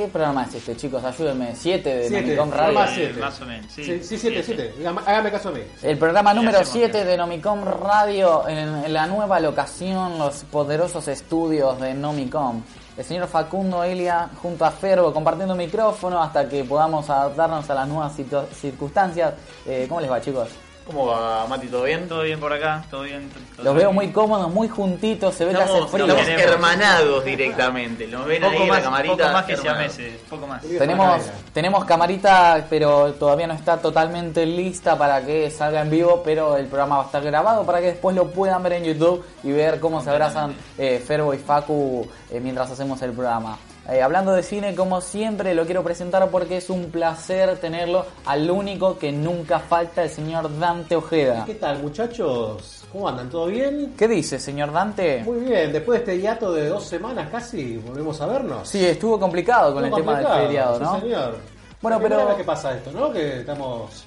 ¿Qué programa es este, chicos? Ayúdenme. 7 de Siete, Nomicom Radio. programa siete. Más o menos, sí. Sí, sí, siete, siete. Hágame- Hágame caso a mí. El programa número hacemos 7 bien. de Nomicom Radio en, en la nueva locación, los poderosos estudios de Nomicom. El señor Facundo Elia junto a Ferbo compartiendo micrófono hasta que podamos adaptarnos a las nuevas situ- circunstancias. Eh, ¿Cómo les va, chicos? ¿Cómo va, Mati? ¿Todo bien? Todo bien por acá, todo bien. todo Los veo bien. muy cómodos, muy juntitos, se ve que hace frío. estamos hermanados directamente. Nos ven Poco ahí en más, la camarita. poco más que siameses, poco más. Tenemos, tenemos camarita, pero todavía no está totalmente lista para que salga en vivo, pero el programa va a estar grabado para que después lo puedan ver en YouTube y ver cómo se abrazan eh, Ferbo y Facu eh, mientras hacemos el programa. Eh, hablando de cine, como siempre, lo quiero presentar porque es un placer tenerlo al único que nunca falta, el señor Dante Ojeda. ¿Qué tal, muchachos? ¿Cómo andan? ¿Todo bien? ¿Qué dice, señor Dante? Muy bien. Después de este hiato de dos semanas casi, volvemos a vernos. Sí, estuvo complicado con el tema del feriado, sí, ¿no? señor. Bueno, La pero- que pasa esto, ¿no? Que estamos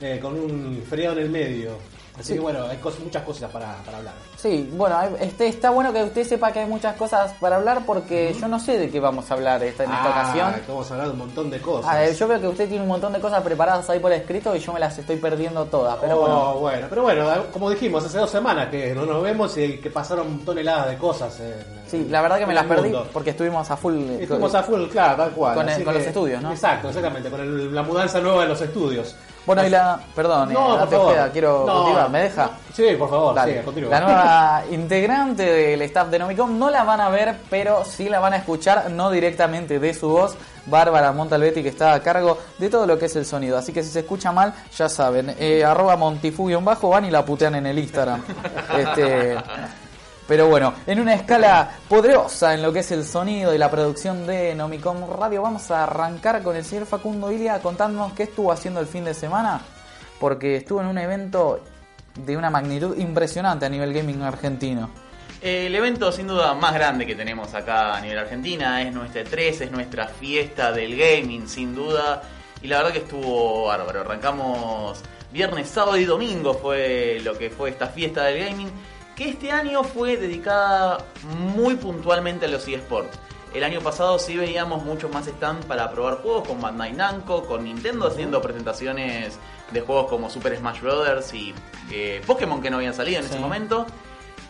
eh, con un feriado en el medio. Así Sí. que bueno, hay muchas cosas para, para hablar. Sí, bueno, este, está bueno que usted sepa que hay muchas cosas para hablar porque yo no sé de qué vamos a hablar esta, en esta Ah, ocasión. Vamos a hablar de un montón de cosas. Ah, eh, yo veo que usted tiene un montón de cosas preparadas ahí por escrito y yo me las estoy perdiendo todas, pero Oh, bueno. bueno, pero bueno, como dijimos hace dos semanas que no nos vemos y que pasaron toneladas de cosas. En, Sí, la verdad que me las perdí porque estuvimos a full. Estuvimos a full, claro, tal cual. Con el- con que- los estudios, ¿no? Exacto, exactamente, con el- la mudanza nueva de los estudios. Bueno, y la. Perdón, eh, No, por Dante favor. Ojeda, quiero No. continuar, ¿me deja? Sí, por favor, Dale. siga, continúa. La nueva integrante del staff de Nomicom no la van a ver, pero sí la van a escuchar, no directamente de su voz, Bárbara Montalbetti, que está a cargo de todo lo que es el sonido. Así que si se escucha mal, ya saben, eh, arroba montifu-bajo van y la putean en el Instagram. este, pero bueno, en una escala poderosa en lo que es el sonido y la producción de Nomicom Radio, vamos a arrancar con el señor Facundo Ilia contándonos qué estuvo haciendo el fin de semana, porque estuvo en un evento de una magnitud impresionante a nivel gaming argentino. El evento sin duda más grande que tenemos acá a nivel Argentina es nuestra 3, es nuestra fiesta del gaming sin duda. Y la verdad que estuvo bárbaro. Arrancamos viernes, sábado y domingo fue lo que fue esta fiesta del gaming. Que este año fue dedicada muy puntualmente a los eSports. El año pasado sí veíamos muchos más stands para probar juegos con Bandai Namco, con Nintendo haciendo presentaciones de juegos como Super Smash Bros. y eh, Pokémon que no habían salido en Sí. ese momento.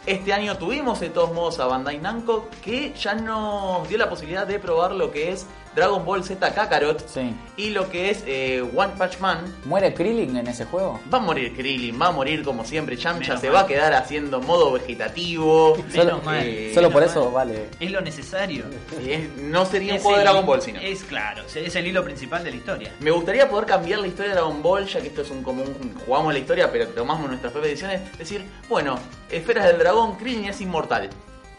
Este año tuvimos de todos modos a Bandai Namco que ya nos dio la posibilidad de probar lo que es Dragon Ball Z Kakarot Sí. y lo que es eh, One Punch Man. ¿Muere Krillin en ese juego? Va a morir Krillin, va a morir como siempre. Yamcha se mal. va a quedar haciendo modo vegetativo. Solo, mal. eh, solo por eso mal. vale. Es lo necesario. no sería un Es juego de Dragon Ball, sino. Es claro, es el hilo principal de la historia. Me gustaría poder cambiar la historia de Dragon Ball, ya que esto es un común. Jugamos la historia, pero tomamos nuestras propias ediciones. Decir, bueno, esferas del dragón, Krillin es inmortal.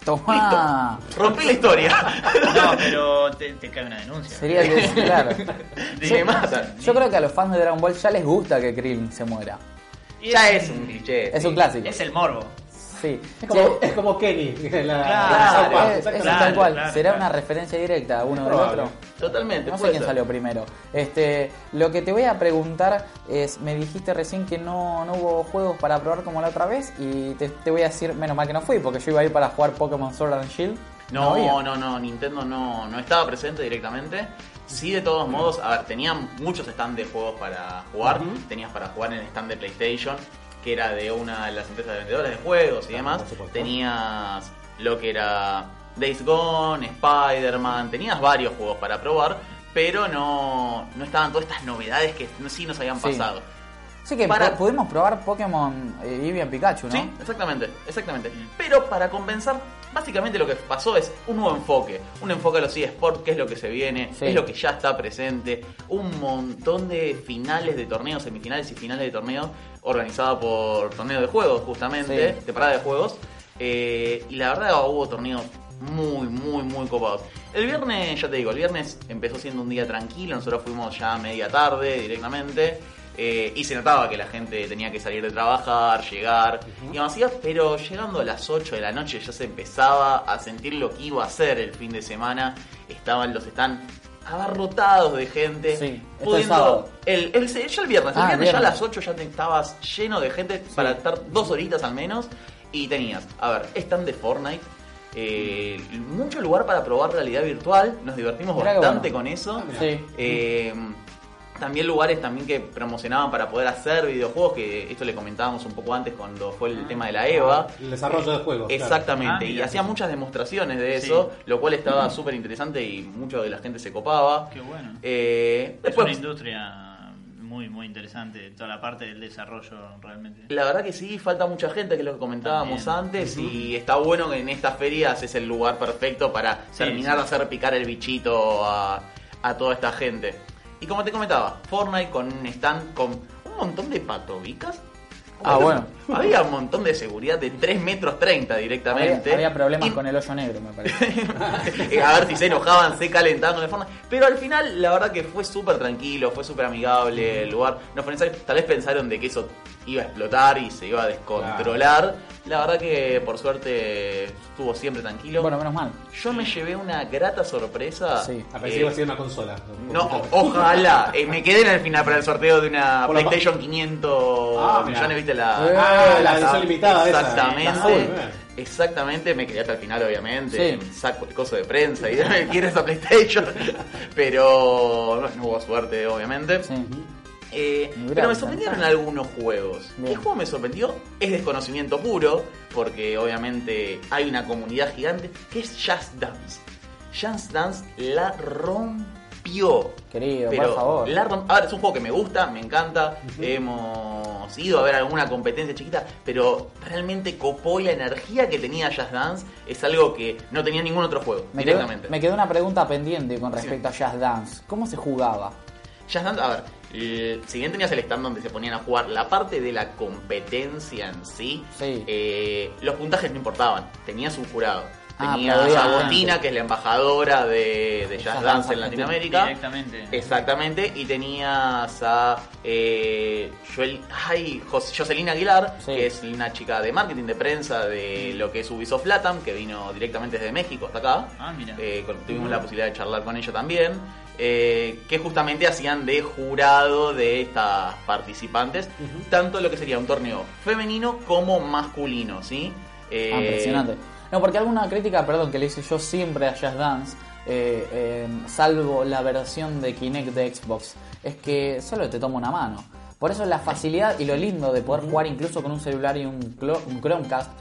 Toma. Listo. Rompí la historia. No, pero te, te cae una denuncia. Sería que, claro. Y me matan. Yo creo que a los fans de Dragon Ball ya les gusta que Krillin se muera. Y Ya es un cliché. Es sí. un clásico. Es el morbo. Sí. Es como, es como Kenny. en La, Claro, la es- es exactamente. Claro, tal cual. claro, ¿Será claro. una referencia directa uno del otro? Totalmente, No sé quién ser. salió primero. Este, lo que te voy a preguntar es, me dijiste recién que no, no hubo juegos para probar como la otra vez y te, te voy a decir, menos mal que no fui, porque yo iba a ir para jugar Pokémon Sword and Shield. No, no, no, Nintendo no, no estaba presente directamente. Sí, de todos modos, a ver, tenían muchos stands de juegos para jugar. Tenías para jugar en el stand de PlayStation, que era de una de las empresas de vendedores de juegos y Claro, demás. Tenías lo que era Days Gone, Spider-Man, tenías varios juegos para probar, pero no, no estaban todas estas novedades que sí nos habían pasado. Sí que Para- pu- pudimos probar Pokémon eh, Eevee and Pikachu, ¿no? Sí, exactamente, exactamente. Pero para compensar, básicamente lo que pasó es un nuevo enfoque. Un enfoque a los eSports, que es lo que se viene, Sí. es lo que ya está presente. Un montón de finales de torneos, semifinales y finales de torneos organizados por torneos de juegos, justamente, Sí. temporada de juegos. Eh, y la verdad hubo torneos muy, muy, muy copados. El viernes, ya te digo, el viernes empezó siendo un día tranquilo, nosotros fuimos ya a media tarde directamente. Eh, y se notaba que la gente tenía que salir de trabajar, llegar y demás, pero llegando a las 8 de la noche ya se empezaba a sentir lo que iba a ser el fin de semana. Estaban los están abarrotados de gente. Sí, es sábado. el, el- ya el viernes, el Ah, viernes ya a las 8 ya te estabas lleno de gente para estar dos horitas al menos. Y tenías, a ver, stand de Fortnite. eh, mucho lugar para probar realidad virtual. Nos divertimos bastante bueno. con eso. Sí. Eh, también lugares también que promocionaban para poder hacer videojuegos, que esto le comentábamos un poco antes cuando fue el tema de la EVA. El desarrollo de juegos. claro. Exactamente, Ah, y hacía muchas demostraciones de Sí. eso, lo cual estaba súper interesante y mucho de la gente se copaba. Qué bueno. Eh, Es después, una industria muy, muy interesante, toda la parte del desarrollo realmente. La verdad que sí, falta mucha gente, que es lo que comentábamos También. antes, y está bueno que en estas ferias es el lugar perfecto para Sí, terminar sí. de hacer picar el bichito a, a toda esta gente. Y como te comentaba, Fortnite con un stand con un montón de patobicas. Ah, bueno. Había un montón de seguridad de 3 metros 30 Había, directamente. había problemas Y- con el hoyo negro, me parece. A ver si se enojaban, se calentaban con el Fortnite. Pero al final, la verdad que fue súper tranquilo, fue súper amigable el lugar. No fue necesario- tal vez pensaron de que eso iba a explotar y se iba a descontrolar. La verdad que por suerte estuvo siempre tranquilo. bueno, menos mal. Yo me llevé una grata sorpresa. Sí. A si Eh, iba a ser una consola. no, o- ojalá. Eh, me quedé en el final para el sorteo de una Por la- PlayStation 500 Ah, millones, ¿viste? La, Eh, Ah, la edición limitada esa. Exactamente. La bien. Exactamente, me quedé hasta el final, obviamente. Sí. Saco el coso de prensa y quiero esa PlayStation. Pero no, no hubo suerte, obviamente. Sí. Eh, pero me sorprendieron algunos juegos. Bien. ¿Qué juego me sorprendió? Es desconocimiento puro, porque obviamente hay una comunidad gigante, que es Just Dance. Just Dance la rompió. Querido, Pero por favor. la a ver, es un juego que me gusta, me encanta. Hemos ido a ver alguna competencia chiquita, pero realmente copó y la energía que tenía Just Dance es algo que no tenía ningún otro juego, Me quedó, directamente. me quedó una pregunta pendiente con respecto a Jazz Dance. ¿Cómo se jugaba? Just Dance, a ver, el- si bien tenías el stand donde se ponían a jugar, la parte de la competencia en sí, Sí. eh, los puntajes no importaban. Tenías un jurado. Ah, Tenías aplaudía a a la Agostina, gente. que es la embajadora de, de Just Dance Dance en. Latinoamérica. Directamente. Exactamente, y tenías a eh, Joel- ay, Jocelyn Aguilar, Sí. que es una chica de marketing de prensa de lo que es Ubisoft Latam, que vino directamente desde México hasta acá. Ah, mira. Eh, con- tuvimos la posibilidad de charlar con ella también. Eh, que justamente hacían de jurado de estas participantes, tanto lo que sería un torneo femenino como masculino, ¿sí? Eh, Ah, impresionante. No, porque alguna crítica, perdón, que le hice yo siempre a Jazz Dance, eh, eh, salvo la versión de Kinect de Xbox, es que solo te toma una mano. Por eso la facilidad y lo lindo de poder jugar incluso con un celular y un, Chromecast,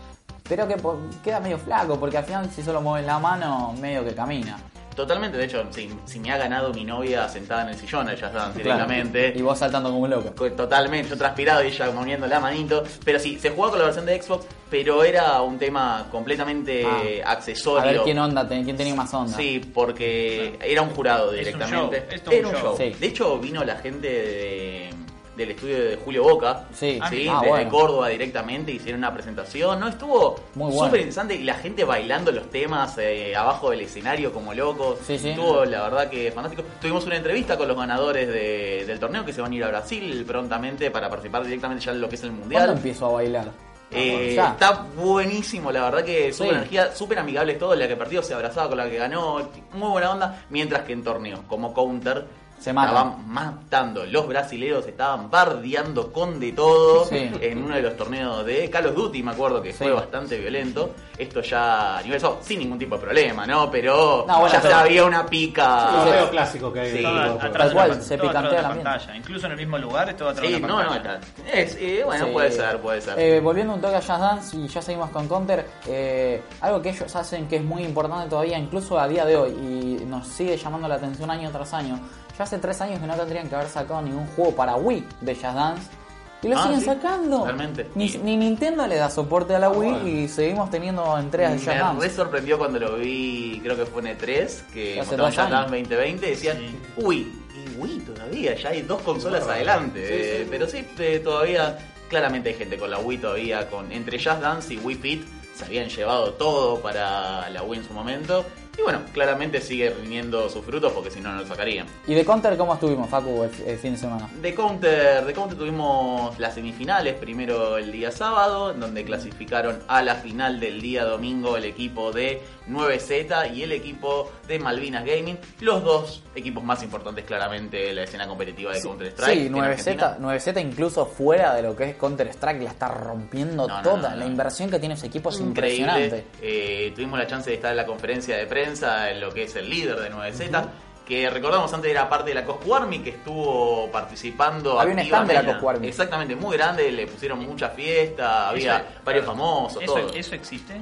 pero que queda medio flaco, porque al final si solo mueves la mano, medio que camina. Totalmente, de hecho, si, si me ha ganado mi novia sentada en el sillón, ella está directamente. Y vos saltando como un loco. Co- Totalmente, yo transpirado y ella moviendo la manito. Pero sí, se jugaba con la versión de Xbox, pero era un tema completamente Ah. accesorio. A ver quién onda, quién tenía más onda. Sí, porque era un jurado Es un directamente. show, es todo era un un show. show. Sí. De hecho, vino la gente de- del estudio de Julio Boca. Sí. Ah, Sí, ah, desde bueno. Córdoba directamente hicieron una presentación. No, estuvo Muy bueno. súper interesante y la gente bailando los temas eh, abajo del escenario como locos. Sí. Estuvo la verdad que fantástico. Tuvimos una entrevista con los ganadores de- del torneo que se van a ir a Brasil prontamente para participar directamente ya en lo que es el ¿Cuándo mundial. empiezo a bailar? Eh, ya. está buenísimo, la verdad que súper Sí. energía, súper amigables todos, la que perdió se abrazaba con la que ganó, muy buena onda, mientras que en torneos como Counter Se matan. estaban matando, los brasileros estaban bardeando con de todo Sí. en uno de los torneos de Call of Duty, me acuerdo que Sí. fue bastante violento, esto ya a nivel soft, sin ningún tipo de problema, ¿no? Pero No, bueno, ya pero- había una pica... Un torneo clásico que hay. Sí. en Todo atrás una- se todo picantea la pantalla. Incluso en el mismo lugar, es todo atrás Sí, de la no, no, pantalla. está. Es, eh, bueno, Sí. puede ser, puede ser. Eh, volviendo un toque a Just Dance y ya seguimos con Counter, eh, algo que ellos hacen que es muy importante todavía, incluso a día de hoy, y nos sigue llamando la atención año tras año. Ya hace tres años que no tendrían que haber sacado ningún juego para Wii de Just Dance. Y lo Ah, siguen sí, sacando. realmente. Ni, Y- ni Nintendo le da soporte a la Wii bueno. y seguimos teniendo entregas de Just Me re Dance. sorprendió cuando lo vi, creo que fue en E3, que dos Just Dance años. 2020 y decían, Sí. uy, y Wii todavía, ya hay dos consolas adelante. Sí, sí, eh. Pero sí, eh, todavía, claramente hay gente con la Wii todavía, con entre Just Dance y Wii Fit, se habían llevado todo para la Wii en su momento. Y bueno, claramente sigue rindiendo sus frutos porque si no, no lo sacarían. ¿Y de Counter cómo estuvimos, Facu, el, el fin de semana? De Counter, de Counter tuvimos las semifinales, primero el día sábado, donde clasificaron a la final del día domingo el equipo de 9Z y el equipo de Malvinas Gaming, los dos equipos más importantes claramente de la escena competitiva de Counter Strike. Sí, 9Z, 9Z incluso fuera de lo que es Counter Strike la está rompiendo No, toda. no, no. La inversión que tiene ese equipo es Increíble. impresionante. Eh, tuvimos la chance de estar en la conferencia de prensa en lo que es el líder de 9Z. Que recordamos antes era parte de la Coscu Army que estuvo participando. Había un stand de la activamente. Coscu Army. Exactamente, muy grande, le pusieron mucha fiesta, había Eso- varios claro. famosos, ¿Eso, todo. ¿Eso existe?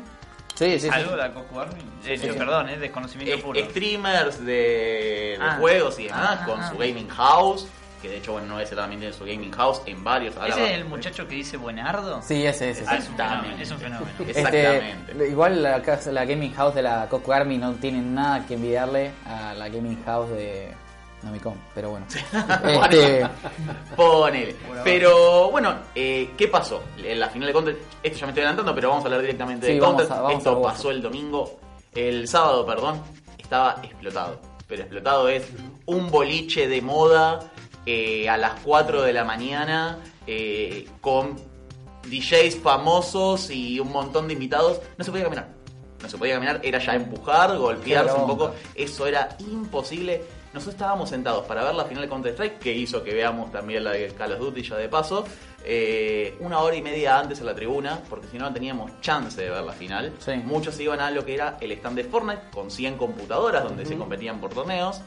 Sí, sí, sí. ¿Algo de Army? Eh, sí. Perdón, es desconocimiento Es- puro. streamers de, de Ah. juegos y demás Ah, con ah, su gaming house, que de hecho bueno, no ese también tiene su gaming house en varios. ¿Ese es el muchacho que dice Buenardo? Sí, ese, es un fenómeno. Es un fenómeno. Exactamente. Este, igual la, casa- la gaming house de la Cosco Army no tiene nada que envidiarle a la gaming house de Namicom, pero bueno. Este, Ponele. Pero bueno, eh, ¿qué pasó? En la final de Counter, esto ya me estoy adelantando, pero vamos a hablar directamente Sí, de vamos Counter. a- vamos a esto pasó el domingo, el sábado, perdón, estaba explotado. Pero explotado es un boliche de moda eh, a las 4 de la mañana eh, con DJs famosos y un montón de invitados. No se podía caminar. No se podía caminar, era ya empujar, golpearse un poco. Eso era imposible. Nosotros estábamos sentados para ver la final de Counter Strike, que hizo que veamos también la de Call of Duty ya de paso, eh, una hora y media antes en la tribuna, porque si no no teníamos chance de ver la final. Sí. Muchos iban a lo que era el stand de Fortnite, con 100 computadoras donde se competían por torneos.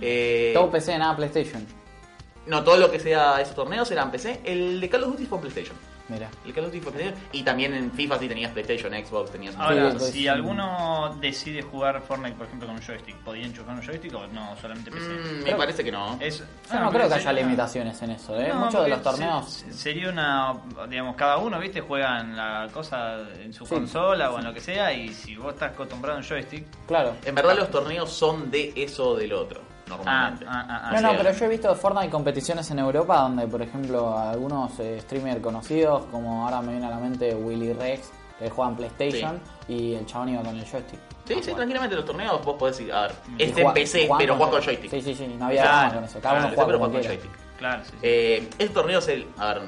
Eh, todo PC, nada PlayStation. no, todo lo que sea esos torneos eran PC. El de Call of Duty fue PlayStation. Mira. El Call of Duty fue PlayStation. Y también en FIFA sí tenías PlayStation, Xbox, tenías... Ahora, Sí, pues, si sí. alguno decide jugar Fortnite, por ejemplo, con un joystick, ¿podía enchufar un joystick o no? Solamente PC. Mm, me parece que no. Es- Yo no pero creo que haya limitaciones en eso, ¿eh? No, Muchos de los torneos. se- sería una, digamos, cada uno, viste, juega en la cosa en su Sí. consola o en lo que sea, y si vos estás acostumbrado a un joystick, Claro. En verdad los torneos son de eso o del otro, normalmente. Ah, ah, ah, No, no, es. pero yo he visto Fortnite competiciones en Europa donde, por ejemplo, algunos eh, streamers conocidos, como ahora me viene a la mente Willy Rex, que juegan PlayStation, y el chabón iba con el joystick. Sí, sí, tranquilamente los torneos vos podés ir, a ver, Y este en juega- PC, pero jugás con el- joystick. Sí, sí, sí, no había Claro, con eso. Cada Ah, uno juega pero con joystick. claro, sí, sí. Eh, este torneo es el. A ver,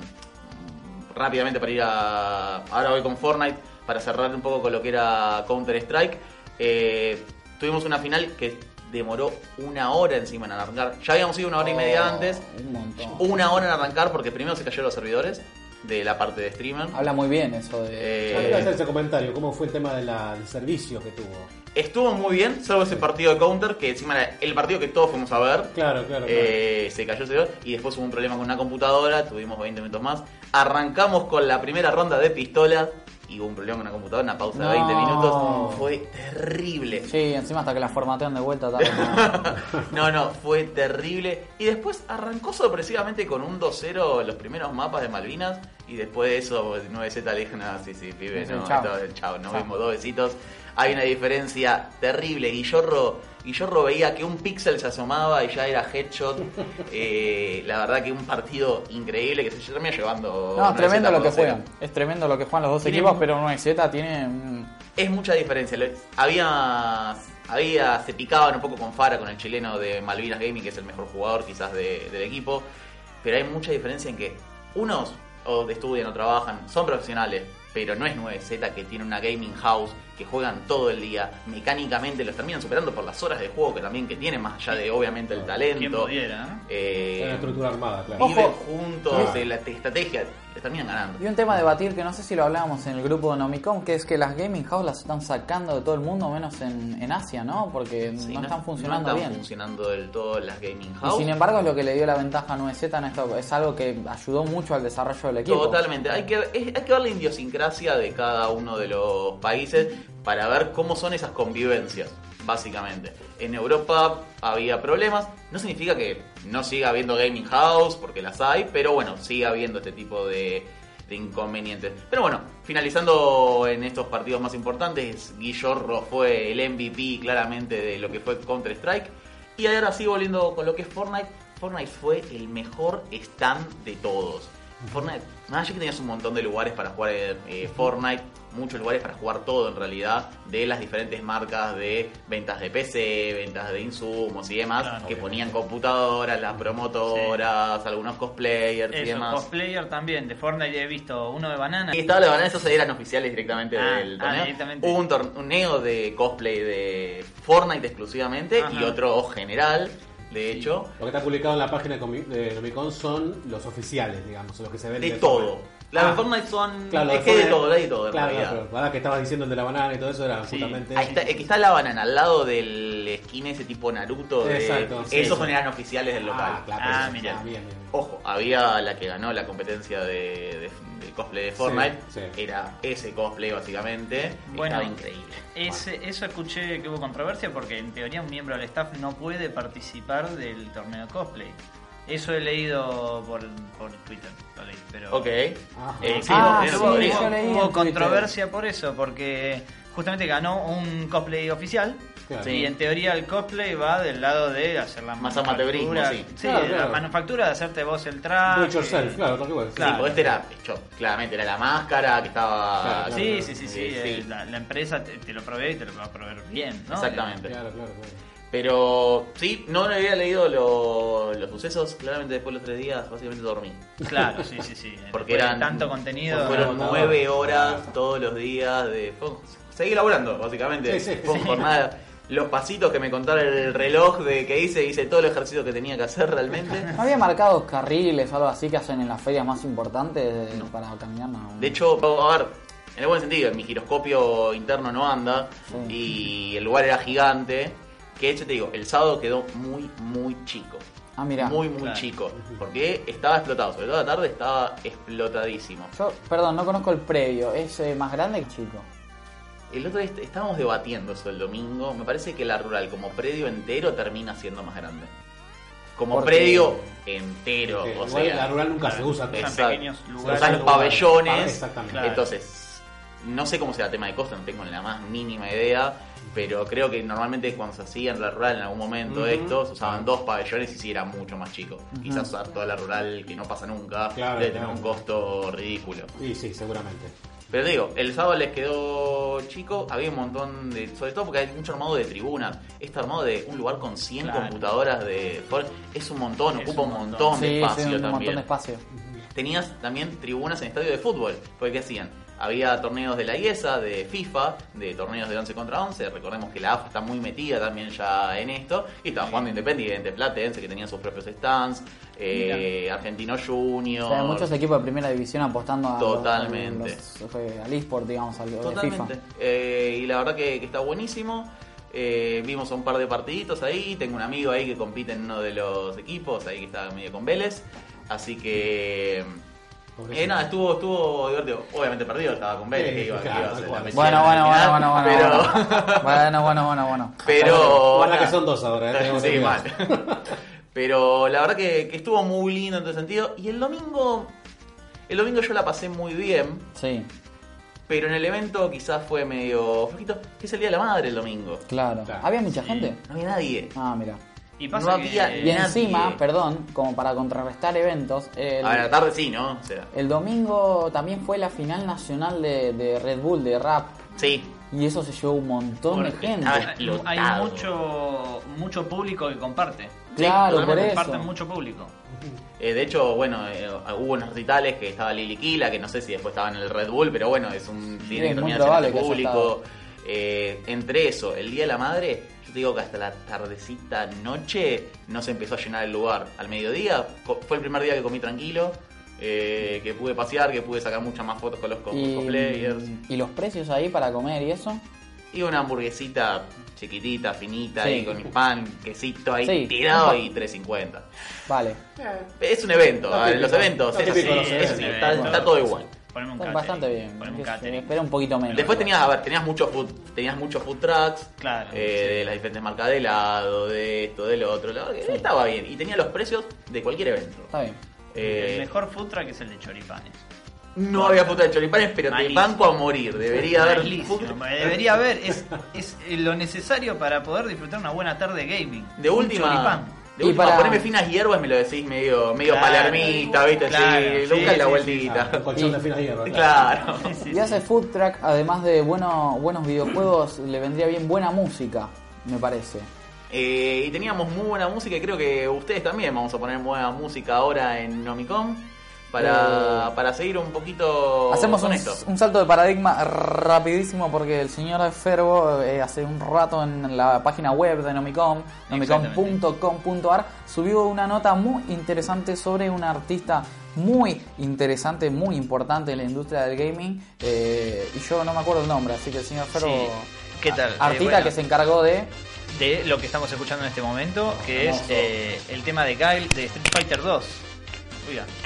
rápidamente para ir a. Ahora voy con Fortnite, para cerrar un poco con lo que era Counter Strike. Eh, tuvimos una final que demoró una hora encima en arrancar. Ya habíamos ido una hora y media Oh, antes. Un montón. Una hora en arrancar porque primero se cayeron los servidores de la parte de streamer. Habla muy bien eso de. Eh, hacer ese comentario, ¿cómo fue el tema de la- del servicio que tuvo? Estuvo muy bien, salvo ese partido de Counter, que encima era el partido que todos fuimos a ver. Claro, claro, claro. Eh, se cayó el servidor y después hubo un problema con una computadora, tuvimos 20 minutos más. Arrancamos con la primera ronda de pistola y hubo un problema con una computadora, una pausa de No. 20 minutos. Fue terrible. Sí, encima hasta que la formatean de vuelta tarde. no. No, no, fue terrible. Y después arrancó sorpresivamente con un 2-0 los primeros mapas de Malvinas. Y después de eso, 9Z le dije, no, sí, sí, pibe, no, chao. esto- chao, nos vimos dos besitos. Hay una diferencia terrible. Guillorro, Guillorro veía que un píxel se asomaba y ya era headshot. Eh, la verdad que un partido increíble que se termina llevando. No, 9Z tremendo lo que 2-0. juegan. Es tremendo lo que juegan los dos Tiene equipos, pero 9Z tiene. un- Es mucha diferencia. Había, había, se picaban un poco con Fara, con el chileno de Malvinas Gaming, que es el mejor jugador quizás de- del equipo. Pero hay mucha diferencia en que unos o estudian o trabajan, son profesionales, pero no es 9Z que tiene una gaming house que juegan todo el día, mecánicamente los terminan superando por las horas de juego que también que tienen, más allá de obviamente el Quien talento. pudiera, Eh, una estructura armada, claro. viven Ojo. juntos, Ah. de la estrategia, terminan ganando. Y un tema a debatir que no sé si lo hablábamos en el grupo de Nomicom, que es que las gaming house las están sacando de todo el mundo, menos en, en Asia, ¿no? Porque Sí, no están funcionando no bien. están funcionando del todo las gaming Y house. sin embargo es lo que le dio la ventaja a 9Z en esto, es algo que ayudó mucho al desarrollo del equipo. Totalmente. Hay que, hay que ver la idiosincrasia de cada uno de los países para ver cómo son esas convivencias, básicamente. En Europa había problemas. No significa que no siga habiendo gaming house, porque las hay, pero bueno, sigue habiendo este tipo de, de inconvenientes. Pero bueno, finalizando en estos partidos más importantes, Guillorro fue el MVP claramente de lo que fue Counter-Strike. Y ahora sí, volviendo con lo que es Fortnite, Fortnite fue el mejor stand de todos. Fortnite, más allá que tenías un montón de lugares para jugar eh, Fortnite, muchos lugares para jugar todo en realidad, de las diferentes marcas de ventas de PC, ventas de insumos y demás, Claro. que ponían computadoras, las promotoras, algunos cosplayers y Eso, demás. cosplayer también. De Fortnite he visto uno de banana. Y estaba la banana, esos eran oficiales directamente Ah, del ah, torneo. directamente. Hubo un torneo de cosplay de Fortnite exclusivamente y otro general, de hecho, Lo que está publicado en la página de Comi- de Nomicon son los oficiales, digamos, los que se ven de todo. Las de Ah. Fortnite son. Claro, es de que de todo, hay de todo Claro, realidad. pero ahora que estabas diciendo el de la banana y todo eso era Sí. justamente. Ahí está, aquí está la banana, al lado del skin ese tipo Naruto. de- Exacto, sí, esos sí. eran oficiales del local. Ah, claro, Ah, mira. Ah, bien, bien, bien. Ojo, había la que ganó la competencia de, de- del cosplay de Fortnite. Sí, sí. Era ese cosplay básicamente. Bueno, Estaba increíble. Ese, eso escuché que hubo controversia porque en teoría un miembro del staff no puede participar del torneo de cosplay. Eso he leído por, por Twitter, lo leí, pero... Ok. Eh, sí, Ah, lo- sí, lo- hubo, lo- yo hubo Twitter. controversia por eso, porque justamente ganó un cosplay oficial Claro. Y en teoría el cosplay va del lado de hacer la Más manufactura. amateurismo, sí. Sí, Claro, la manufactura de hacerte vos el Do traje. it yourself, claro, tal cual. Sí, Claro. porque este era hecho, claramente, era la máscara que estaba. Claro, claro. Sí, sí, sí, sí, Eh, eh, La, la empresa te, te lo provee y te lo va a proveer bien, ¿no? Exactamente. Claro, claro, claro. Pero sí, no había leído lo- los sucesos. Claramente después de los tres días, básicamente dormí. Claro, sí, sí, sí. Porque Después de eran. tanto contenido. Fueron no, nueve no. horas todos los días de. fue- seguí laburando, básicamente. Sí, sí, Fue sí. jornada. Los pasitos que me contaron en el reloj de que hice, hice todo el ejercicio que tenía que hacer realmente. ¿No había marcados carriles o algo así que hacen en las ferias más importantes de- para caminar? No. De hecho, a ver, en el buen sentido, mi giroscopio interno no anda y el lugar era gigante. Que de hecho te digo, el sábado quedó muy, muy chico. ah, mira. Muy, muy Claro. chico. Porque estaba explotado, sobre todo la tarde estaba explotadísimo. Yo, perdón, no conozco el previo. ¿Es eh, más grande que chico? El otro día est- estábamos debatiendo eso el domingo. Me parece que la rural como predio entero termina siendo más grande. Como Porque- predio entero. Porque o igual sea, la rural nunca se usa. Exacto. pequeños Se lugares. usan pabellones. Exactamente. Entonces, no sé cómo será el tema de costo, no tengo ni la más mínima idea. Pero creo que normalmente cuando se hacía en la rural en algún momento Ujú. esto, se usaban dos pabellones y sí era mucho más chico. Quizás usar toda la rural, que no pasa nunca, Claro, debe claro. tener un costo ridículo. Sí, sí, seguramente. Pero digo, el sábado les quedó chico, había un montón de. Sobre todo porque hay mucho armado de tribunas. Este armado de un lugar con 100 Claro. computadoras de. Es un montón, Es ocupa un montón, montón. de sí, espacio sí, un también. montón de espacio. Tenías también tribunas en estadio de fútbol. Porque ¿qué hacían? Había torneos de la IESA, de FIFA, de torneos de 11 contra 11. Recordemos que la AFA está muy metida también ya en esto. Y estaba jugando Independiente, Platense, que tenía sus propios stands. eh, Argentino Junior. O sea, hay muchos equipos de primera división apostando a los- Totalmente. a los- eh, al eSport, digamos, al FIFA. Totalmente. Eh, y la verdad que, que está buenísimo. Eh, vimos un par de partiditos ahí. Tengo un amigo ahí que compite en uno de los equipos, ahí que está medio con Vélez. Así que. Eh, nada, estuvo, estuvo divertido. Obviamente perdido, estaba con Vélez. Sí, que iba, que claro, iba a la mechera Bueno, bueno, bueno, bueno, bueno, Pero. bueno. Bueno, bueno, bueno, bueno. Pero. Guarda que nada. son dos ahora, ¿eh? Sí, mal. Pero la verdad que, que estuvo muy lindo en ese sentido. Y el domingo. El domingo yo la pasé muy bien. Sí, Pero en el evento quizás fue medio flojito, que es el Día de la Madre el domingo. claro. Claro. ¿Había mucha Sí. gente? No había nadie. Ah, mira. Y No había que... Y encima, Nadie. perdón, como para contrarrestar eventos, el, A la tarde sí, ¿no? O sea, el domingo también fue la final nacional de, de Red Bull, de rap. sí. Y eso se llevó un montón de gente. Ah, hay mucho mucho público que comparte. Claro, por totalmente. eso. Comparten mucho público. Eh, de hecho, bueno, eh, hubo unos recitales que estaba Lili Kila, que no sé si después estaba en el Red Bull, pero bueno, es un tiene muy terminaciones probable de que haya público. Eh, entre eso, el Día de la Madre, yo te digo que hasta la tardecita noche no se empezó a llenar el lugar. Al mediodía fue el primer día que comí tranquilo, eh, que pude pasear, que pude sacar muchas más fotos con los Y, cosplayers. y los precios ahí para comer y eso. Y una hamburguesita chiquitita, finita, Sí. ahí con el pan, quesito ahí Sí. tirado y 3.50. Vale. Es un evento, los eventos Lo es así, así, está todo igual. Poneme un Está catering. bastante bien. Poneme un catering. Espera un poquito menos. Después tenías, a ver, tenías muchos food, tenías muchos food trucks, Claro, eh, sí. de las diferentes marcas de helado, de esto, de lo otro, la verdad que estaba bien. Y tenía los precios de cualquier evento. Está bien. Eh, El mejor food truck es el de choripanes. no había puta de choripanes, pero te banco a morir. Debería haber. Debería haber, es, es lo necesario para poder disfrutar una buena tarde gaming. De última, choripán. De última para- poneme finas hierbas, me lo decís medio, medio Claro. palermita, ¿viste? Claro, sí, sí, nunca la sí, vueltita. Un colchón Y- de finas hierbas. Claro. Sí, sí, Y sí. hace food truck, además de bueno, buenos videojuegos, le vendría bien buena música, me parece. Eh, y teníamos muy buena música y creo que ustedes también vamos a poner buena música ahora en Nomicom para, Eh, para seguir un poquito Hacemos con un, esto. un salto de paradigma rapidísimo porque el señor Ferbo eh, hace un rato en la página web de Nomicom, nomicom.com.ar, subió una nota muy interesante sobre un artista muy interesante, muy importante en la industria del gaming eh, y yo no me acuerdo el nombre, así que el señor Ferbo... Sí. ¿Qué tal? Artista Eh, bueno. que se encargó de... de lo que estamos escuchando en este momento, que es eh, el tema de Guile de Street Fighter 2.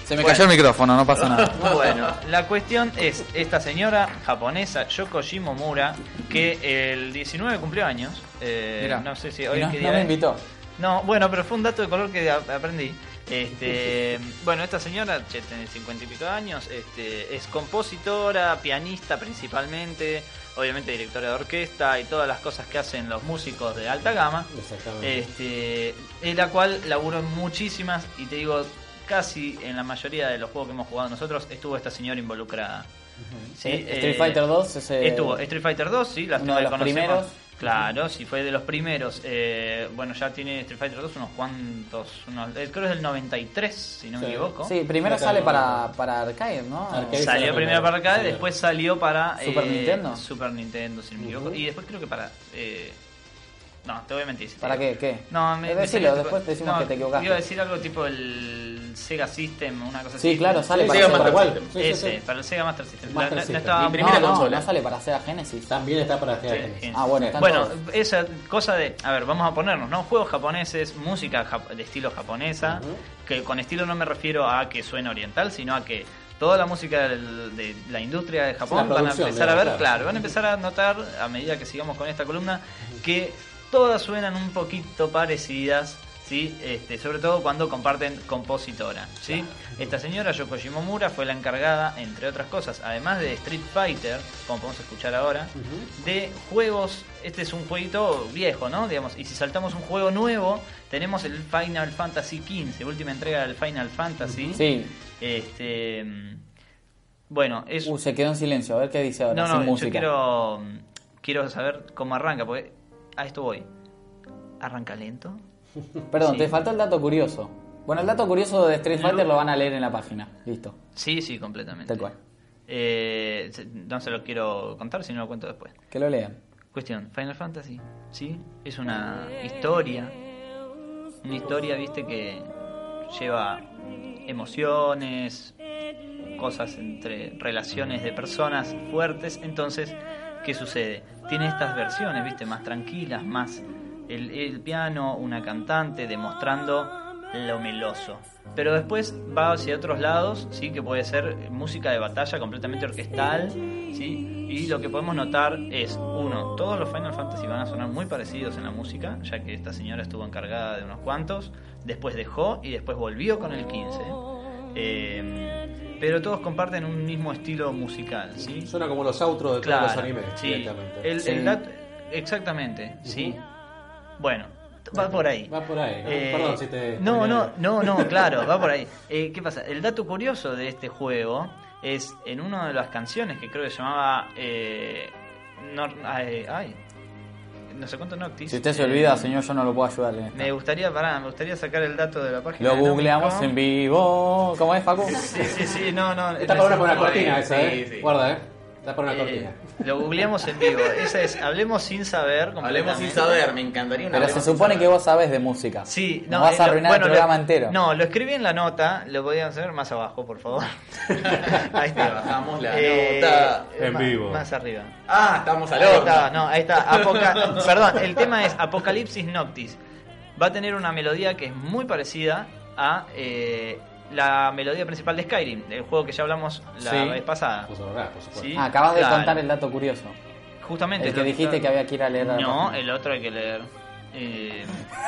Se me Bueno. cayó el micrófono, no pasa nada. Bueno, la cuestión es esta señora japonesa, Yoko Shimomura, que el 19 cumplió años. eh, Mirá. no sé si hoy no, qué no día me es. invitó. No, bueno, pero fue un dato de color que aprendí. Este, bueno, esta señora che, tiene cincuenta y pico de años, este, es compositora, pianista principalmente, obviamente directora de orquesta y todas las cosas que hacen los músicos de alta gama. Exactamente. Este, en la cual laburó en muchísimas y te digo, casi en la mayoría de los juegos que hemos jugado nosotros estuvo esta señora involucrada. Sí, Eh, eh, Street Fighter 2 ese- Estuvo Street Fighter 2, sí, las Uno de los conocemos. primeros. Claro, sí, fue de los primeros. Eh, bueno, ya tiene Street Fighter 2 unos cuantos. Unos, eh, creo que es del 93, si no me equivoco. Sí, primero sale no- para, para arcade, ¿no? Arcade. Salió Salió primero para arcade, primero. después salió para ¿Super eh, Nintendo? Super Nintendo, si no me equivoco. Y después creo que para. eh, no, te voy a mentir. si te ¿Para qué? ¿Qué? No, me, me decilo, después tipo- decimos no, que te equivocaste. Iba a decir algo tipo el Sega System, una cosa así. Sí, claro, sale Sí, para Sega Sega Master. System. Sí, sí, Ese, sí. para el Sega Master System. Master No- no- System. no estaba Mi muy- primera no, consola. No, sale para Sega Genesis. También está para Sí, Genesis. Genesis. Ah, bueno, están Bueno, todos. esa cosa de, a ver, vamos a ponernos, ¿no? Juegos japoneses, música de estilo japonesa, que con estilo no me refiero a que suene oriental, sino a que toda la música de la industria de Japón la van a empezar a ver, claro. van a empezar a notar a medida que sigamos con esta columna que todas suenan un poquito parecidas. ¿Sí? Este, sobre todo cuando comparten compositora. ¿sí? Esta señora, Yoko Shimomura, fue la encargada, entre otras cosas, además de Street Fighter, como podemos escuchar ahora, de juegos. Este es un jueguito viejo, ¿no? Digamos, y si saltamos un juego nuevo, tenemos el Final Fantasy XV, última entrega del Final Fantasy. Sí. Este. mm, Bueno, es. Uh, se quedó en silencio. A ver qué dice ahora, no, sin no, yo música. quiero. mm, Quiero saber cómo arranca, porque a esto voy. ¿Arranca lento? Perdón, Sí. te faltó el dato curioso. Bueno, el dato curioso de Street Fighter lo van a leer en la página. Listo. Sí, sí, completamente. Tal cual. Eh, no se lo quiero contar, si no lo cuento después. Que lo lean. Cuestión, Final Fantasy, ¿sí? Es una historia. Una historia, viste, que lleva emociones, cosas entre relaciones de personas fuertes. Entonces, ¿qué sucede? Tiene estas versiones, viste, más tranquilas, más el, piano, una cantante demostrando lo meloso. Pero después va hacia otros lados, sí, que puede ser música de batalla completamente orquestal, sí. Y lo que podemos notar es, uno, todos los Final Fantasy van a sonar muy parecidos en la música, ya que esta señora estuvo encargada de unos cuantos, después dejó y después volvió con el 15. Eh, pero todos comparten un mismo estilo musical, ¿sí? Suena como los outros de Claro, todos los animes sí. directamente. El, Sí. el exactamente, sí. Bueno, va por ahí. Va por ahí, ¿no? Eh, Perdón si te... no, no, no, no, claro, va por ahí. Eh, ¿Qué pasa? El dato curioso de este juego es en una de las canciones que creo que se llamaba. Eh, ay, ay. No sé cuánto Noctis. Si usted se Eh, olvida, señor, yo no lo puedo ayudar en. Me gustaría, pará, me gustaría sacar el dato de la página. Lo de googleamos en vivo. ¿Cómo es, Facu? Sí, sí, sí, no, no. Está para una, cortina esa, sí, ¿eh? sí. Guarda, ¿eh? Está para una Eh, cortina. lo googleamos en vivo. Esa es, hablemos sin saber. Hablemos sin saber, me encantaría una Pero se supone que vos sabés de música. Sí, Nos no, vas a eh, lo- arruinar bueno, el lo- programa entero. No, lo escribí en la nota, lo podían hacer más abajo, por favor. Ahí Te bajamos la Eh, nota. En vivo. Más arriba. Ah, estamos al Ahí horno. está, no, ahí está. Apoca- Perdón, el tema es Apocalipsis Noctis. Va a tener una melodía que es muy parecida a eh, la melodía principal de Skyrim, del juego que ya hablamos la Sí. vez pasada. Puso verdad, por supuesto. ¿Sí? Ah, acabas de contar el dato curioso. Justamente. El que dijiste está- que había que ir a leer a No, el otro hay que leer. Eh,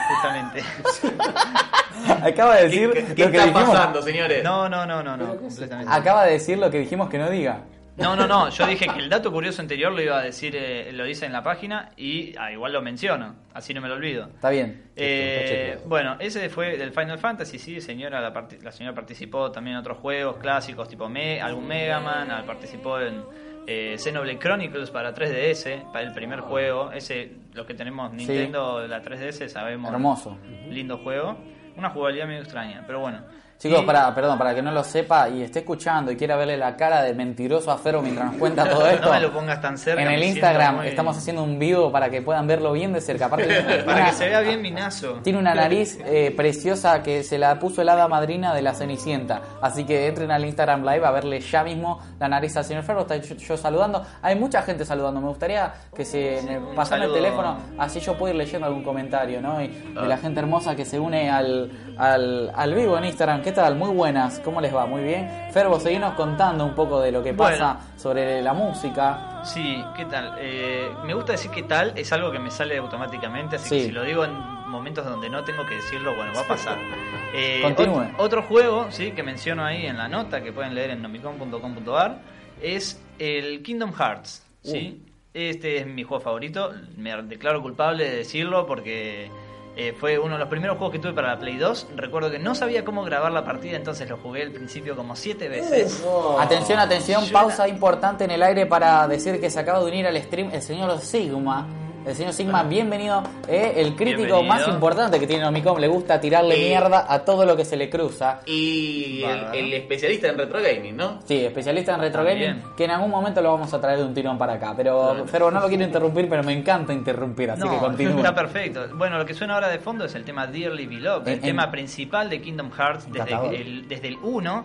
justamente. Acaba de decir ¿Qué, lo qué que está dijimos. pasando, señores? No, no, no, no, no, completamente. Acaba de decir lo que dijimos que no diga. No, no, no, yo dije que el dato curioso anterior lo iba a decir, eh, lo dice en la página y ah, igual lo menciono, así no me lo olvido. Está bien. Eh, bueno, ese fue del Final Fantasy, sí, señora, la, la señora participó también en otros juegos clásicos tipo Me, algún Mega Man, ah, participó en eh, Xenoblade Chronicles para 3DS, para el primer juego, ese, los que tenemos Nintendo, la 3DS, sabemos. Hermoso. Lindo juego, una jugabilidad medio extraña, pero bueno. Chicos, para, perdón, para que no lo sepa y esté escuchando y quiera verle la cara de mentiroso a Ferro mientras nos cuenta todo esto. No me lo pongas tan cerca. en el me Instagram muy- estamos haciendo un vivo para que puedan verlo bien de cerca. Aparte, Para una- que se vea bien mi nazo. Tiene una nariz eh, preciosa que se la puso el hada madrina de la Cenicienta. Así que entren al Instagram Live a verle ya mismo la nariz al señor Ferro. Está yo, saludando. Hay mucha gente saludando. Me gustaría que se me un pasen el teléfono, así yo puedo ir leyendo algún comentario, ¿no? Y de la gente hermosa que se une al, al, al vivo en Instagram. ¿Qué tal? Muy buenas. ¿Cómo les va? Muy bien. Fervo, seguinos contando un poco de lo que pasa Bueno. sobre la música. Sí, ¿qué tal? Eh, me gusta decir qué tal, es algo que me sale automáticamente, así Sí. que si lo digo en momentos donde no tengo que decirlo, bueno, va a pasar. Eh, Continúe. ot- otro juego, sí, que menciono ahí en la nota, que pueden leer en nomicon.com.ar, es el Kingdom Hearts, ¿sí? Uh. Este es mi juego favorito, me declaro culpable de decirlo porque... eh, fue uno de los primeros juegos que tuve para la Play 2. Recuerdo que no sabía cómo grabar la partida, entonces lo jugué al principio como siete veces. Oh. Atención, atención, Yo pausa importante en el aire para decir que se acaba de unir al stream el señor Sigma. El señor Sigma, bienvenido. eh, el crítico Bienvenido. más importante que tiene Nomicom. Le gusta tirarle Eh. mierda a todo lo que se le cruza. Y el, el especialista en retro gaming, ¿no? Sí, especialista en retro También. gaming, que en algún momento lo vamos a traer de un tirón para acá. Pero, Ferbo, no lo quiero interrumpir, pero me encanta interrumpir, así No, que continúa. Está perfecto. Bueno, lo que suena ahora de fondo es el tema Dearly Beloved, el En- tema en- principal de Kingdom Hearts el, desde el 1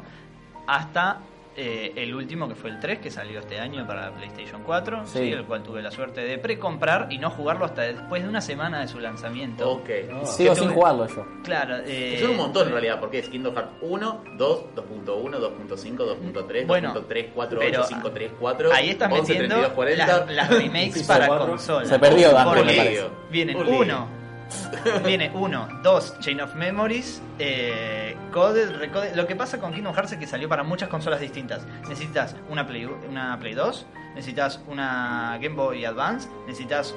hasta eh, el último que fue el 3 que salió este año para la PlayStation 4, Sí. ¿sí? el cual tuve la suerte de precomprar y no jugarlo hasta después de una semana de su lanzamiento. Ok. Sigo que sin tuve- jugarlo yo. Claro, eh, Son un montón en realidad, porque es Kingdom Hearts 1, 2, 2.1, 2.5, 2.3, Bueno, 2.3, 4, pero 8, 5, 3, 4. Ahí estás 11, metiendo 32, 40. las, las remakes para 4. consola. Se perdió, Dante, Porque me parece. Vienen Un lío. uno, viene uno, dos, Chain of Memories, eh, Coded, Recoded. Lo que pasa con Kingdom Hearts es que salió para muchas consolas distintas. Necesitas una Play, una Play 2, necesitas una Game Boy Advance, necesitas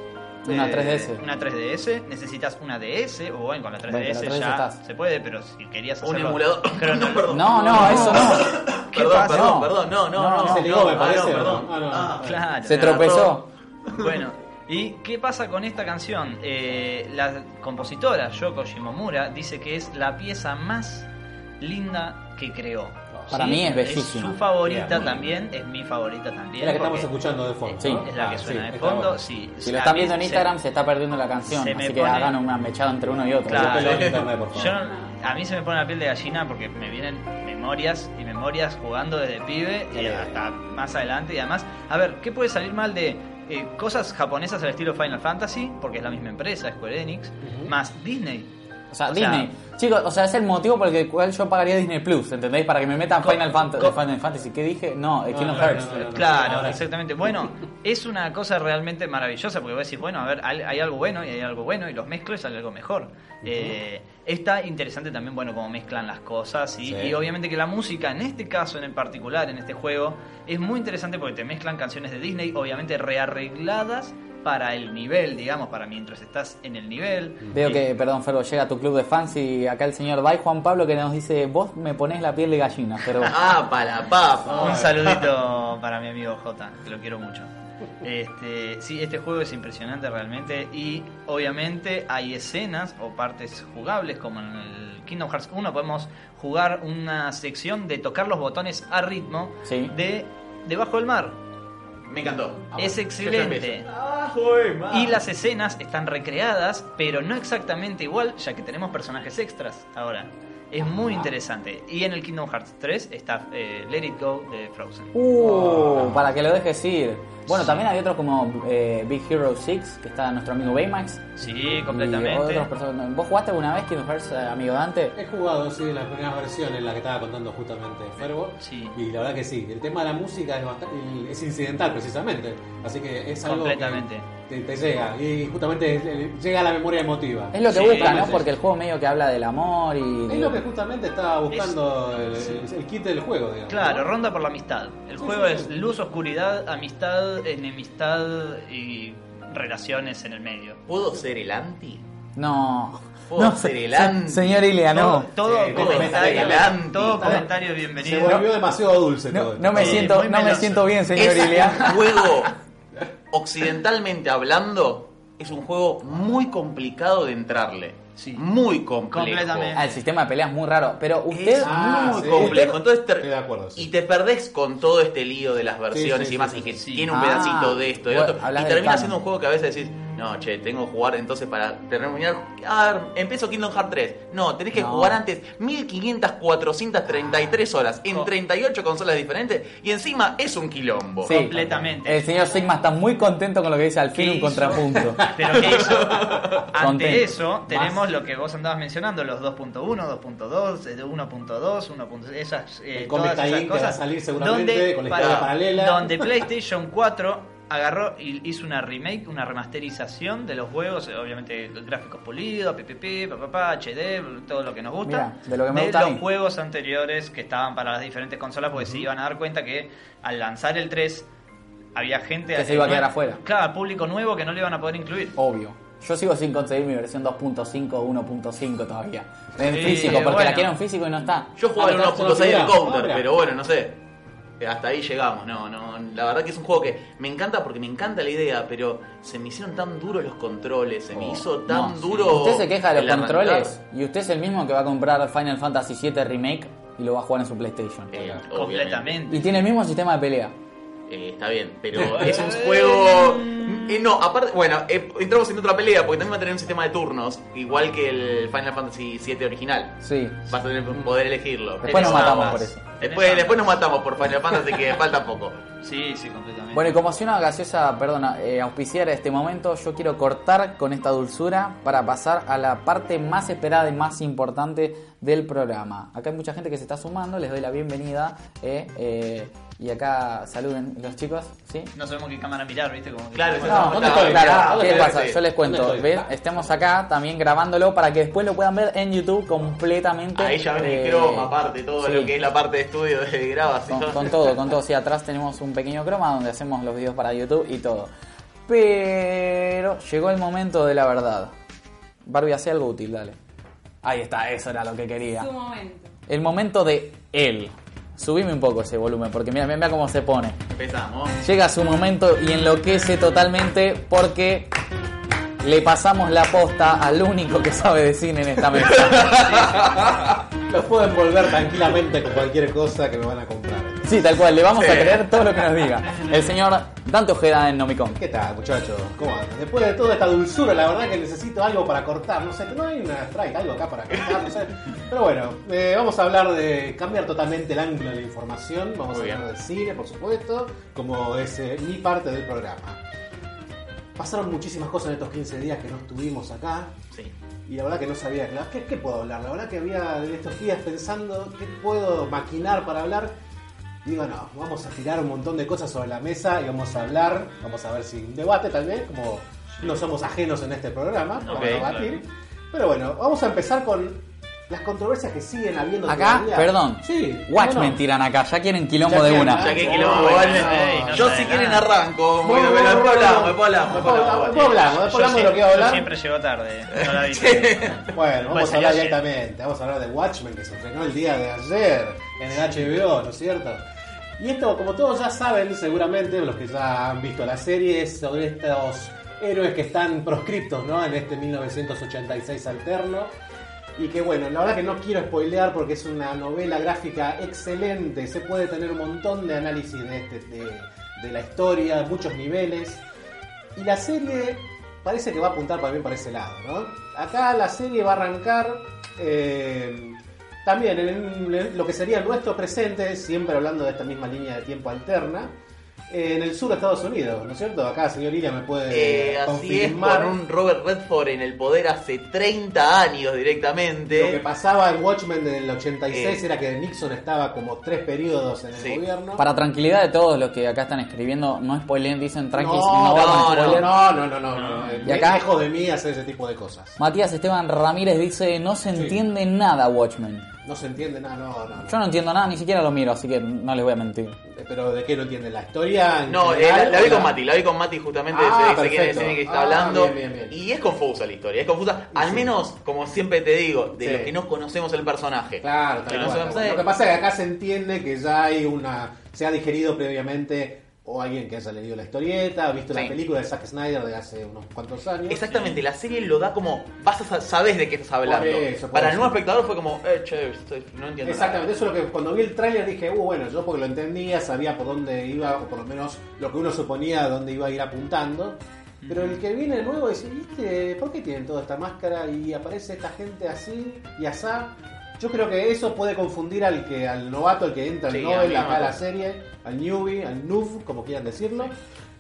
eh, Una 3DS. una 3DS, necesitas una DS, o bueno, con la 3DS, Bueno, con la 3DS ya estás. se puede, pero si querías Un hacerlo... emulador. Pero no, No, perdón. No, no, eso no. ¿Qué Perdón, pasa? perdón, No. perdón, no, no, No, no. se ligó, me parece, perdón, ¿no? perdón. Ah, no. Claro. Se tropezó. Bueno, ¿y qué pasa con esta canción? Eh, la compositora Yoko Shimomura dice que es la pieza más linda que creó. Para mí es bellísima. su favorita también, es mi favorita también. Es la que estamos escuchando de fondo. Sí. ¿no? Es la que Ah, suena sí, de fondo, bueno. sí. Si lo están viendo en Instagram, se está perdiendo la canción. Así que hagan una mechada entre uno y otro. Claro. Búsquenlo en internet, por favor. Yo a mí se me pone la piel de gallina porque me vienen memorias y memorias jugando desde pibe y hasta más adelante. Y además, a ver, ¿qué puede salir mal de eh, cosas japonesas al estilo Final Fantasy? Porque es la misma empresa, Square Enix, más Disney. O sea, O sea- Disney. Chicos, o sea, es el motivo por el cual yo pagaría Disney Plus, ¿entendéis? Para que me metan Final, Fantasy, co- Final Fantasy. ¿Qué dije? No, Kingdom no, no, Hearts. no, no, no. Claro, exactamente. Bueno, es una cosa realmente maravillosa porque vos decís, bueno, a ver, hay hay algo bueno y hay algo bueno y los mezclo y sale algo mejor. Eh, está interesante también, bueno, cómo mezclan las cosas y, Sí. y obviamente que la música, en este caso en particular, en este juego, es muy interesante porque te mezclan canciones de Disney, obviamente rearregladas para el nivel, digamos, para mientras estás en el nivel. Veo Eh, que, perdón, Ferro, llega a tu club de fans y acá el señor Bay Juan Pablo que nos dice, vos me ponés la piel de gallina, pero... Ah, para la papa. Un saludito para mi amigo J, que lo quiero mucho. Este, sí, este juego es impresionante realmente y obviamente hay escenas o partes jugables como en el Kingdom Hearts 1 podemos jugar una sección de tocar los botones a ritmo Sí. de debajo del mar. Me encantó. es excelente. Ah. Y las escenas están recreadas, pero no exactamente igual, ya que tenemos personajes extras ahora. Es muy interesante. Y en el Kingdom Hearts 3 está eh, Let It Go de Frozen. Uh, para que lo dejes ir. Bueno, también hay otros como eh, Big Hero 6, que está nuestro amigo Baymax. Sí, completamente. ¿Vos jugaste alguna vez Kingdom Hearts, eh, amigo Dante? He jugado, sí, las primeras versiones, la que estaba contando justamente Fervo. Sí. Y la verdad que sí, el tema de la música es, bastante- es incidental precisamente. Así que es algo Completamente. que te, te llega. Y justamente eh, llega a la memoria emotiva. Es lo que Sí, busca, ¿no? Porque el juego medio que habla del amor y... Es lo que justamente estaba buscando el, el kit del juego, digamos. Claro, ¿no? ronda por la amistad. El Sí, juego sí, es sí. luz, oscuridad, amistad, enemistad y relaciones en el medio. ¿Puedo ser el anti? No. Puedo no, ser se- el anti. Señor Ilia, no. Todo, todo Sí, comentario, el anti. todo comentario Se bienvenido. volvió demasiado dulce No, todo. no me Sí, siento, no me siento bien, señor un Ilia. juego, occidentalmente hablando, es un juego muy complicado de entrarle. Sí. Muy complejo. Completamente. Ah, el sistema de pelea es muy raro, pero usted... Es Ah, muy sí. complejo. Entonces te- Estoy de acuerdo, sí. Y te perdés con todo este lío de las versiones Sí, sí, y más, sí, y que sí. tiene un Ah, pedacito de esto, de otro. Y termina siendo un juego que a veces decís, no, che, tengo que jugar entonces para terminar. A ver, empiezo Kingdom Hearts 3. No, tenés que No. jugar antes 1500, 433 horas en Oh. 38 consolas diferentes y encima es un quilombo. Sí. Completamente. El señor Sigma está muy contento con lo que dice al fin ¿Qué un hizo? contrapunto. Pero ¿qué hizo? Contento. Ante eso, tenemos lo que vos andabas mencionando, los 2.1, 2.2, eh, 1.2, 1.6, esas, eh, todas ahí esas que va a cosas. salir seguramente con la historia paralela. Donde PlayStation 4 agarró y hizo una remake, una remasterización de los juegos, obviamente gráficos pulidos, PPP, papá, HD, todo lo que nos gusta. Mira, de lo que me gusta a los mí. juegos anteriores que estaban para las diferentes consolas, porque se iban a dar cuenta que al lanzar el 3 había gente Que se iba a quedar afuera. Claro, público nuevo que no le iban a poder incluir. Obvio. Yo sigo sin conseguir mi versión 2.5 o 1.5 todavía. En Sí, físico, porque bueno. la quiero en físico y no está. Yo jugaba Ah, ¿estás 1.6 del? Counter, pero bueno, no sé. Hasta ahí llegamos, no, no. La verdad que es un juego que me encanta porque me encanta la idea, pero se me hicieron tan duros los controles, se me Oh, hizo tan no, sí. duro. Usted se queja de los arrancar. controles y usted es el mismo que va a comprar Final Fantasy VII Remake y lo va a jugar en su PlayStation. Eh. Completamente. Y tiene el mismo sistema de pelea. Eh, está bien, pero es un juego. Eh, no, aparte, bueno, eh, entramos en otra pelea porque también va a tener un sistema de turnos, igual que el Final Fantasy VII original. Sí. Vas a tener poder elegirlo. Después nos matamos por eso. Después, después nos matamos por Final Fantasy que falta poco. Sí, sí, completamente. Bueno, y como si una gaseosa, perdona, eh, auspiciara este momento, yo quiero cortar con esta dulzura para pasar a la parte más esperada y más importante del programa. Acá hay mucha gente que se está sumando, les doy la bienvenida. eh, eh, y acá saluden los chicos, ¿sí? no sabemos qué cámara mirar, ¿viste? Como que- Claro, No, ¿dónde estoy? claro, ¿Dónde ¿qué pasa? Yo les cuento. ¿ven? Estemos acá también grabándolo para que después lo puedan ver en YouTube completamente. Ahí ya ven el eh, croma, aparte, todo sí. lo que es la parte de estudio de grabación. Con, con todo, con todo. Sí, atrás tenemos un pequeño croma donde hacemos los videos para YouTube y todo. Pero llegó el momento de la verdad. Barbie, hace algo útil, dale. Ahí está, eso era lo que quería. Su momento. El momento de él. Subime un poco ese volumen, porque mira, mira cómo se pone. Empezamos. Llega su momento y enloquece totalmente porque le pasamos la posta al único que sabe de cine en esta mesa. Los puedo envolver tranquilamente con cualquier cosa que me van a comprar. Sí, tal cual, le vamos a creer todo lo que nos diga. El señor Dante Ojeda en Nomicon. ¿Qué tal, muchachos? ¿Cómo andan? Después de toda esta dulzura, la verdad que necesito algo para cortar. No sé, no hay una strike, algo acá para cortar, no sé. Pero bueno, eh, vamos a hablar de cambiar totalmente el ángulo de la información. Vamos Muy a hablar bien. de cine, por supuesto, como es eh, mi parte del programa. Pasaron muchísimas cosas en estos 15 días que no estuvimos acá. Sí. Y la verdad que no sabía, claro, ¿qué, qué puedo hablar? La verdad que había en estos días pensando qué puedo maquinar para hablar. Digo, no, vamos a tirar un montón de cosas sobre la mesa y vamos a hablar, vamos a ver si un debate tal vez, como no somos ajenos en este programa, vamos a debatir. Pero bueno, vamos a empezar con las controversias que siguen habiendo Acá, todavía. perdón. Sí. Watchmen no? tiran acá, ya quieren quilombo Ya de quieren, una. Ya que Oh, quilombo, bueno, igual, no, no Yo si quieren nada. arranco. Bueno, Bueno, bueno, después bueno, hablamos, después hablamos, después hablamos. después hablamos, de lo que iba a siempre- hablar. yo siempre llego tarde. No la viste. Bueno, vamos Pues a hablar salió directamente. Vamos a hablar de Watchmen que se estrenó el día de ayer en el HBO, ¿no es cierto? Y esto, como todos ya saben, seguramente, los que ya han visto la serie, es sobre estos héroes que están proscriptos ¿no? en este 1986 alterno. Y que bueno, la verdad que no quiero spoilear porque es una novela gráfica excelente, se puede tener un montón de análisis de, este, de, la historia, muchos niveles. Y la serie parece que va a apuntar también para ese lado, ¿no? Acá la serie va a arrancar eh, también en, en lo que sería nuestro presente, siempre hablando de esta misma línea de tiempo alterna, en el sur de Estados Unidos, ¿no es cierto? Acá, señor Lilia, me puede Eh, así es, confirmar con un Robert Redford en el poder hace 30 años lo que directamente. pasaba en Watchmen del 86 Eh. era que Nixon estaba como tres periodos en el Sí. gobierno. Para tranquilidad de todos los que acá están escribiendo, no spoilen, dicen tranquis, no, no, no, no, no, no, no, no, no. Y acá- Lejos de mí hacer ese tipo de cosas. Matías Esteban Ramírez dice, no se Sí. entiende nada Watchmen. No se entiende nada, no, no. no. Yo no entiendo nada, ni siquiera lo miro, así que no les voy a mentir. Eh, Pero ¿de qué no entiende? ¿La historia? No, eh, la, la vi con Mati, la vi con Mati justamente, Ah, se dice el que está Ah, hablando. bien, bien, bien. Y es confusa la historia, es confusa, al sí. menos, como siempre te digo, de Sí. los que no conocemos el personaje. Claro, Que no cual. Lo que pasa es que acá se entiende que ya hay una. Se ha digerido previamente o alguien que haya leído la historieta, ha visto Sí. la película de Zack Snyder de hace unos cuantos años. Exactamente, la serie lo da como, vas a sa- sabes de qué estás hablando. Eso, Para el nuevo espectador fue como, eh, che, estoy- no entiendo Exactamente, nada. eso es lo que cuando vi el tráiler dije, uh, bueno, yo porque lo entendía, sabía por dónde iba, o por lo menos lo que uno suponía dónde iba a ir apuntando. Pero el que viene nuevo dice, ¿viste? ¿Por qué tienen toda esta máscara y aparece esta gente así y asá? Yo creo que eso puede confundir al que al novato, al que entra al Sí, novel, acá a la serie, al newbie, al noob, como quieran decirlo.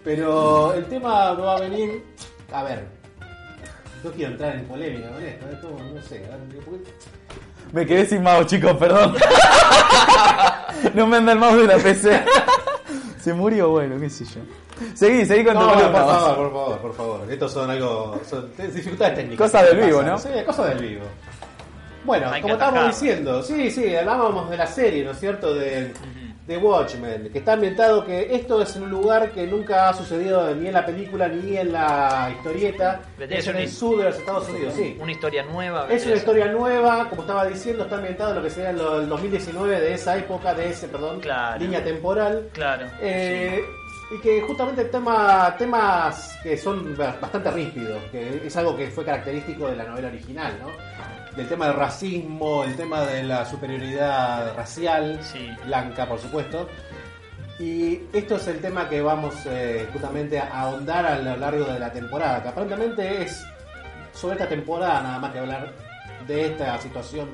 Pero el tema va a venir, a ver, no quiero entrar en polémica con esto, es como, no sé, a ver, porque- Me quedé sin mouse, chicos, perdón. no me anda el mouse de la PC. Se murió, bueno, qué sé yo. Seguí, seguí con tu No, no, columna, por favor, por favor, por favor. Estos son algo. Son dificultades técnicas. Cosas del vivo. ¿no? Sí, cosas del vivo. Bueno, Hay como estábamos diciendo, sí, sí, hablábamos de la serie, ¿no es cierto? De, de Watchmen, que está ambientado que esto es en un lugar que nunca ha sucedido ni en la película ni en la historieta. Es en el sur de los Estados Unidos, sí. Una historia nueva. Es una historia nueva, como estaba diciendo, está ambientado en lo que sería el el 2019 de esa época, de ese, perdón, Claro. línea temporal. Claro. Eh, Y que justamente tema, temas que son ba- bastante ríspidos, que es algo que fue característico de la novela original, ¿no? Del tema del racismo, el tema de la superioridad racial, Sí. blanca por supuesto. Y esto es el tema que vamos eh, justamente a ahondar a lo largo de la temporada, que aparentemente es sobre esta temporada nada más que hablar de esta situación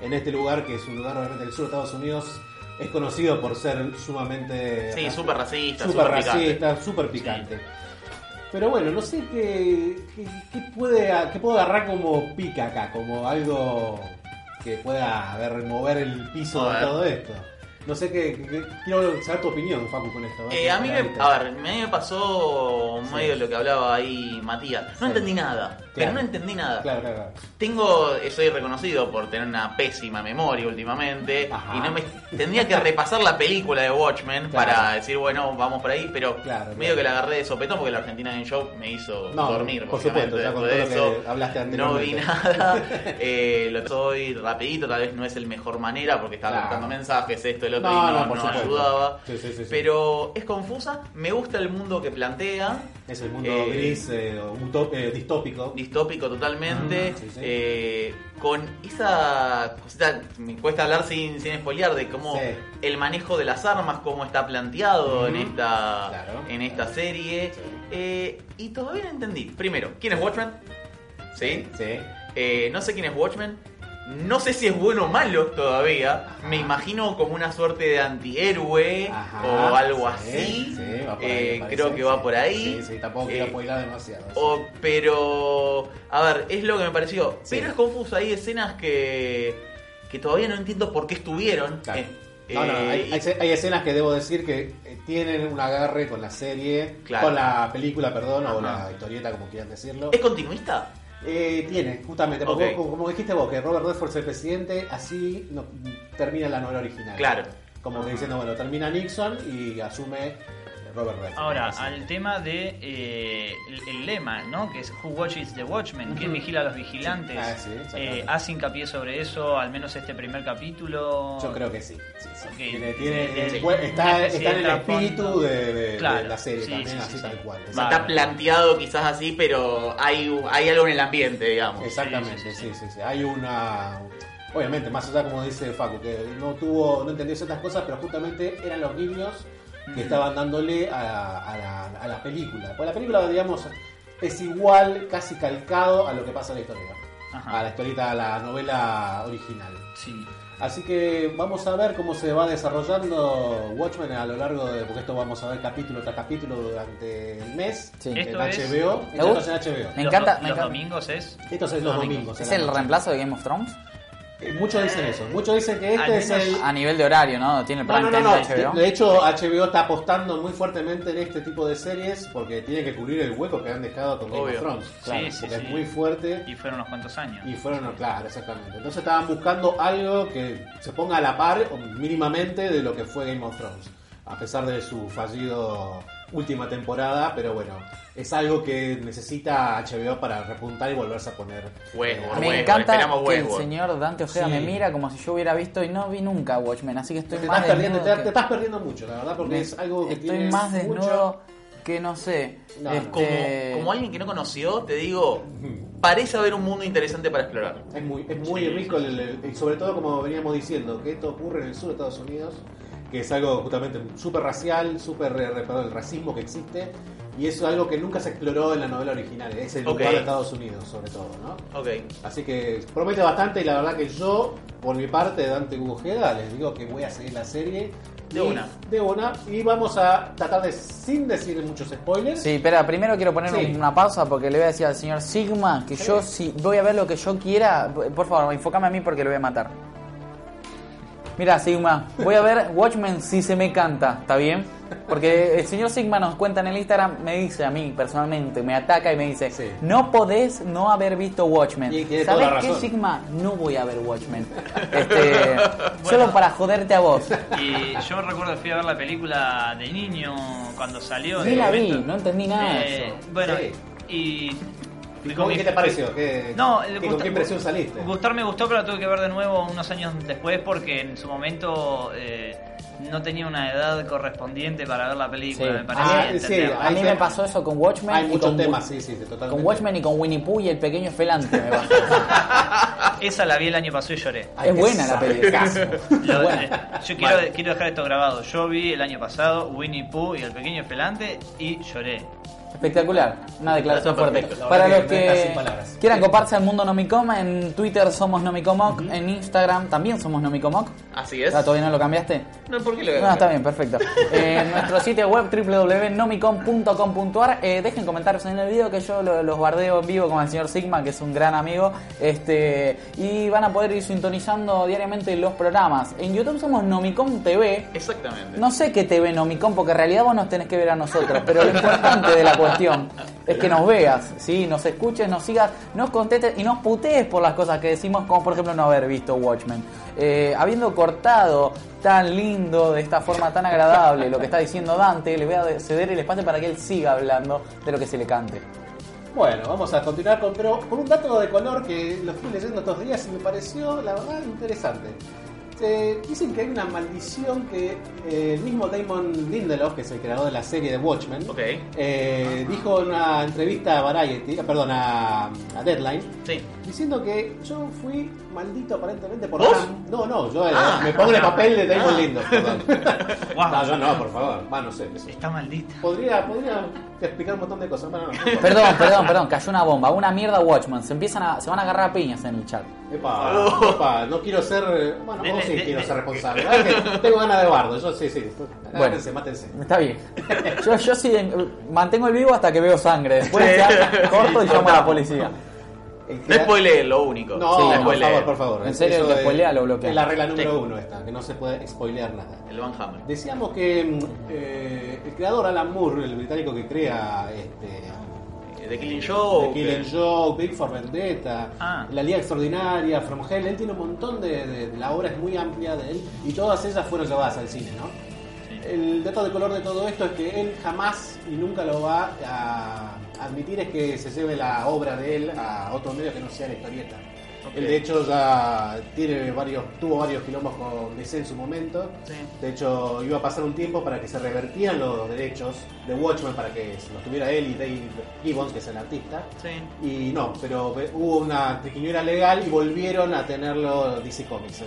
en este lugar, que es un lugar obviamente del sur de Estados Unidos, es conocido por ser sumamente... Sí, súper racista, súper racista, súper picante. Pero bueno, no sé qué, qué, qué puede, qué puedo agarrar como pica acá, como algo que pueda a ver, mover el piso de todo esto. No sé qué, qué- quiero saber tu opinión, Facu, con esto. Eh, a mí me, a ver, me pasó Sí. medio lo que hablaba ahí Matías. No Sí. entendí nada, pero no entendí nada. Claro, claro, claro. Tengo, soy reconocido por tener una pésima memoria últimamente Ajá. y no me tendría que repasar la película de Watchmen Claro. para decir bueno vamos por ahí, pero medio que la agarré de sopetón porque la Argentina Game Show me hizo No, dormir. por supuesto, ya con todo lo que eso, hablaste no vi nada. eh, lo soy rapidito, tal vez no es el mejor manera porque estaba contando mensajes, esto, el otro No, y no, no, no ayudaba. Sí, sí, sí, sí. Pero es confusa, me gusta el mundo que plantea. Es el mundo Eh, gris, eh, eh, distópico. distópico totalmente, Ah, con esa cosita, me cuesta hablar sin, sin spoilear, de cómo el manejo de las armas, cómo está planteado en esta, Claro. en esta serie. Y todavía no entendí. Primero, ¿quién es Watchmen? ¿Sí? Sí. No sé quién es Watchmen. No sé si es bueno o malo todavía. Ajá. Me imagino como una suerte de antihéroe Ajá, o algo sí, así. sí, va por ahí, Eh, parece, creo que va por ahí. Sí, sí, tampoco quiero Eh, spoilar demasiado. o- pero, a ver, es lo que me pareció. Pero es confuso, hay escenas que, que todavía no entiendo por qué estuvieron. Claro. Eh, No, no, eh, hay, hay- hay escenas que debo decir que eh, tienen un agarre con la serie, Claro. con la película, perdón, o la historieta, como quieran decirlo. ¿Es continuista? Eh, tiene, justamente, porque como dijiste vos, que Robert Redford es el presidente, así no, termina la novela original. Claro. Como que diciendo, bueno, termina Nixon y asume Robert Redford. Ahora, Sí. al tema de eh, el, el lema, ¿no? Que es Who Watches the Watchmen, ¿quién vigila a los vigilantes? Ah, sí. Eh, ¿Hace hincapié sobre eso, al menos este primer capítulo? Yo creo que sí. sí, sí. Ok. Tiene- tiene- sí. fue- está, está en de el espíritu de, de- de Claro, la serie sí, también, sí, así sí, tal cual. Está planteado quizás así, pero hay, hay algo en el ambiente, digamos. Exactamente, Sí, sí sí, sí, sí. sí, Hay una. Obviamente, más allá, como dice Facu, que no tuvo, no entendió ciertas cosas, pero justamente eran los guiños que estaban dándole a, a la, a la película. Pues la película, digamos, es igual, casi calcado a lo que pasa en la historia. Ajá. A la historieta, a la novela original. Sí. Así que vamos a ver cómo se va desarrollando Watchmen a lo largo de. Porque esto vamos a ver capítulo tras capítulo durante el mes. Sí. En Esto es- HBO. ¿Te Esto es en HBO. Me Los encanta- do- me los encanta. domingos es. Estos es los domingos. en ¿Es el reemplazo de Game of Thrones? Eh, Muchos dicen eso. Muchos dicen que este es el. A nivel de horario, ¿no? Tiene el No, no, no, HBO. De hecho, HBO está apostando muy fuertemente en este tipo de series porque tiene que cubrir el hueco que han dejado con Game of Thrones. Claro, Sí, sí, porque sí. es muy fuerte. Y fueron unos cuantos años. Y fueron, claro, exactamente. Entonces estaban buscando algo que se ponga a la par mínimamente de lo que fue Game of Thrones. A pesar de su fallido última temporada, pero bueno, es algo que necesita HBO para repuntar y volverse a poner. Westworld, Me Westworld, encanta esperamos que el señor Dante Ojeda Sí. me mira como si yo hubiera visto y no vi nunca Watchmen, así que estoy Te más estás, perdiendo, te, que- te estás perdiendo mucho, la verdad, porque es algo que Estoy tiene más mucho- desnudo que no sé. No. Como, este, como alguien que no conoció, te digo, parece haber un mundo interesante para explorar. Es muy, es muy Sí, rico, sí, el- el- y sobre todo como veníamos diciendo, que esto ocurre en el sur de Estados Unidos, que es algo justamente súper racial, súper el racismo que existe, y es algo que nunca se exploró en la novela original, es el lugar de Estados Unidos sobre todo, ¿no? Ok. Así que promete bastante y la verdad que yo, por mi parte, Dante Gujeda, les digo que voy a seguir la serie. De una. De una. Y vamos a tratar de, sin decir muchos spoilers, Sí, espera, primero quiero poner Sí. una pausa porque le voy a decir al señor Sigma que yo si voy a ver lo que yo quiera, por favor, enfócame a mí porque lo voy a matar. Mira, Sigma, voy a ver Watchmen si se me canta, ¿está bien? Porque el señor Sigma nos cuenta en el Instagram, me dice a mí personalmente, me ataca y me dice, Sí. no podés no haber visto Watchmen. Y tiene toda ¿Sabés la qué, razón. Sigma? No voy a ver Watchmen. Este, Solo para joderte a vos. Y yo recuerdo que fui a ver la película de niño cuando salió. Ni en la el vi, no entendí nada de Eh, eso. Bueno, Sí. y. ¿Y con cómo- mi- ¿Qué te pareció? ¿Qué, No, qué- el ¿con gusta- qué impresión saliste? Gustar me gustó, pero la tuve que ver de nuevo unos años después porque en su momento eh, no tenía una edad correspondiente para ver la película, Sí. me parecía. Ah, sí. A mí me pasó eso con Watchmen. Hay y muchos con temas, sí, sí, totalmente. Con Watchmen y con Winnie Pooh y el pequeño Esfelante me pasó. Esa la vi el año pasado y lloré. Ay, es buena la película. Lo- Bueno. eh, yo quiero, quiero dejar esto grabado. Yo vi el año pasado Winnie Pooh y el pequeño Felante y lloré. Espectacular, una declaración fuerte. perfecto. Para los que quieran coparse al mundo Nomicom, en Twitter somos Nomicomoc, en Instagram también somos Nomicomoc. Así es. Ah, ¿Todavía no lo cambiaste? No, ¿por qué lo No, está bien, perfecto. Eh, En nuestro sitio web www.nomicom.com.ar eh, Dejen comentarios en el video que yo lo- los bardeo en vivo con el señor Sigma, que es un gran amigo. este Y van a poder ir sintonizando diariamente los programas. En YouTube somos Nomicom TV. Exactamente. No sé qué TV Nomicom, porque en realidad vos nos tenés que ver a nosotros, pero lo importante de la cuestión es que nos veas, ¿sí? nos escuches, nos sigas, nos contestes y nos putees por las cosas que decimos, como por ejemplo no haber visto Watchmen. Eh, habiendo cortado tan lindo, de esta forma tan agradable, lo que está diciendo Dante, le voy a ceder el espacio para que él siga hablando de lo que se le cante. Bueno, vamos a continuar con, pero con un dato de color que lo fui leyendo estos días y me pareció, la verdad, interesante. Se- dicen que hay una maldición que eh, el mismo Damon Lindelof, que es el creador de la serie de Watchmen, eh, dijo en una entrevista a Variety, eh, perdón, a, a Deadline, Sí. diciendo que yo fui maldito aparentemente por ¿Vos? No, no, yo eh, Ah. me pongo en el papel de Damon Ah. Lindelof, perdón. No, yo no, por favor. Va, no sé. eso. Está maldita. Podría, podría explicar un montón de cosas. Bueno, no, no, Perdón, perdón, perdón, cayó una bomba, una mierda Watchmen, se empiezan a, se van a agarrar a piñas en el chat. Epa, Oh. epa, no quiero ser. Bueno, sí quiero ser responsable. tengo ganas de bardo, yo sí, sí. Mátense, mátense. Está bien. Yo, yo sí en- mantengo el vivo hasta que veo sangre. Después ya corto y llamo a la policía. No spoilee lo único. No, Sí, por favor, por favor. En serio, es- spoilea lo bloquea. Es la regla número Sí. uno esta, que no se puede spoilear nada. El Van Hammer. Decíamos que mm, eh, el creador Alan Moore, el británico que crea este, The Killing Joke. The Killing Joke, Big for Vendetta, Ah. La Liga Extraordinaria, From Hell, él tiene un montón de, de- de- la obra es muy amplia de él y todas ellas fueron llevadas al cine, ¿no? Sí. El dato de color de todo esto es que él jamás y nunca lo va a admitir es que se lleve la obra de él a otro medio que no sea la historieta. Él de hecho ya tiene varios, tuvo varios quilombos con DC en su momento. Sí. De hecho, iba a pasar un tiempo para que se revertieran los derechos de Watchmen para que los tuviera él y Dave Gibbons, que es el artista. Sí. Y no, pero hubo una triquiñuela legal y volvieron a tenerlo DC Comics.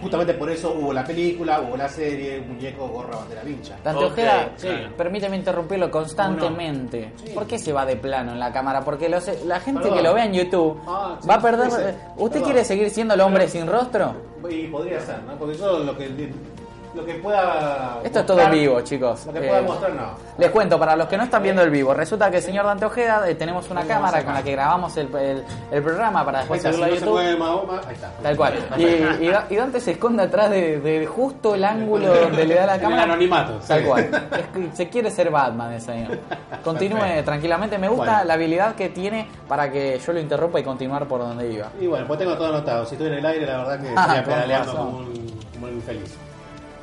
Justamente por eso hubo la película, hubo la serie, muñeco, gorra, bandera vincha. Dante Ok, Ojeda, permíteme interrumpirlo constantemente. Sí. ¿Por qué se va de plano en la cámara? Porque los- la gente Perdón. que lo vea en YouTube Ah, sí, va a perder... sí, sí. ¿Usted Perdón. quiere seguir siendo el hombre sin rostro? Y podría ser, ¿no? Porque yo lo que, lo que pueda. Esto es todo vivo, chicos. Lo que Eh, pueda mostrar, no. Les cuento, para los que no están viendo el vivo, resulta que el señor Dante Ojeda eh, tenemos una cámara con la que grabamos el, el- el programa para después si subirlo a se YouTube. mueve Mahoma, ahí está. Tal cual. Y, y Da- y Dante se esconde atrás de, de justo el ángulo donde le da la En cámara. el anonimato, sí. Tal cual. Es se quiere ser Batman el señor. Continúe Perfecto. tranquilamente. Me gusta Bueno. la habilidad que tiene para que yo lo interrumpa y continuar por donde iba. Y bueno, pues tengo todo anotado. Si estoy en el aire, la verdad que Ah, estaría pedaleando como un, como un infeliz.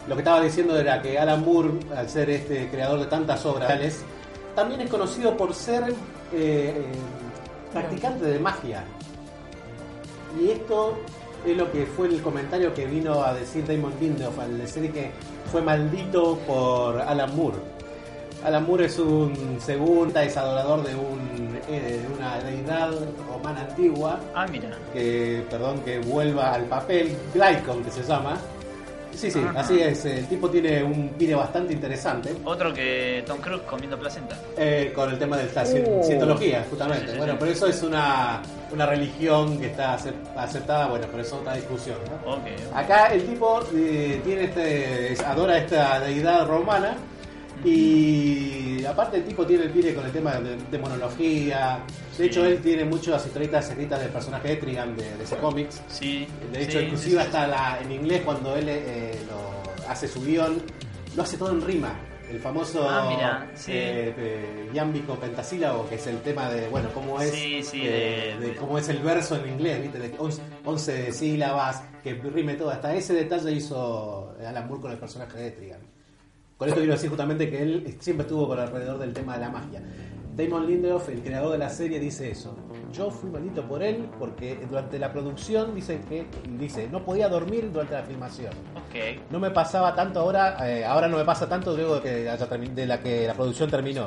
Lo que estaba diciendo era que Alan Moore, al ser este creador de tantas obras, también es conocido por ser eh, eh, practicante de magia. Y esto es lo que fue el comentario que vino a decir Damon Lindelof al decir que fue maldito por Alan Moore. Alan Moore es un segunda, es adorador de, un, eh, de una deidad romana antigua Ah, mira. que, perdón, que vuelva al papel, Glycon que se llama. Sí, sí, Ajá. así es. El tipo tiene un pine bastante interesante Otro que Tom Cruise comiendo placenta. eh, con el tema de la Uh. cientología, justamente. Sí, sí, bueno, sí. pero eso es una, una religión que está acep- aceptada, bueno, pero eso es otra discusión. Acá el tipo eh, tiene este, es- adora esta deidad romana y aparte el tipo tiene el pie con el tema de demonología. De hecho, él tiene muchas historietas secretas del personaje de Etrigan de, de ese cómics. Sí. De hecho, sí, inclusive sí, hasta la, en inglés cuando él eh, lo hace su guion, lo hace todo en rima. El famoso Ah, mira, sí. eh, eh, iámbico pentasílabo, que es el tema de, bueno, cómo es, Sí, sí, eh, de- de cómo es el verso en inglés, ¿viste? De 11, 11 sílabas, que rime todo. Hasta ese detalle hizo Alan Moore con el personaje de Etrigan. Con esto quiero decir justamente que él siempre estuvo por alrededor del tema de la magia. Damon Lindelof, el creador de la serie, dice eso. Yo fui maldito por él porque durante la producción dice que dice no podía dormir durante la filmación. Ok. No me pasaba tanto ahora, eh, ahora no me pasa tanto luego de que haya de la que la producción terminó.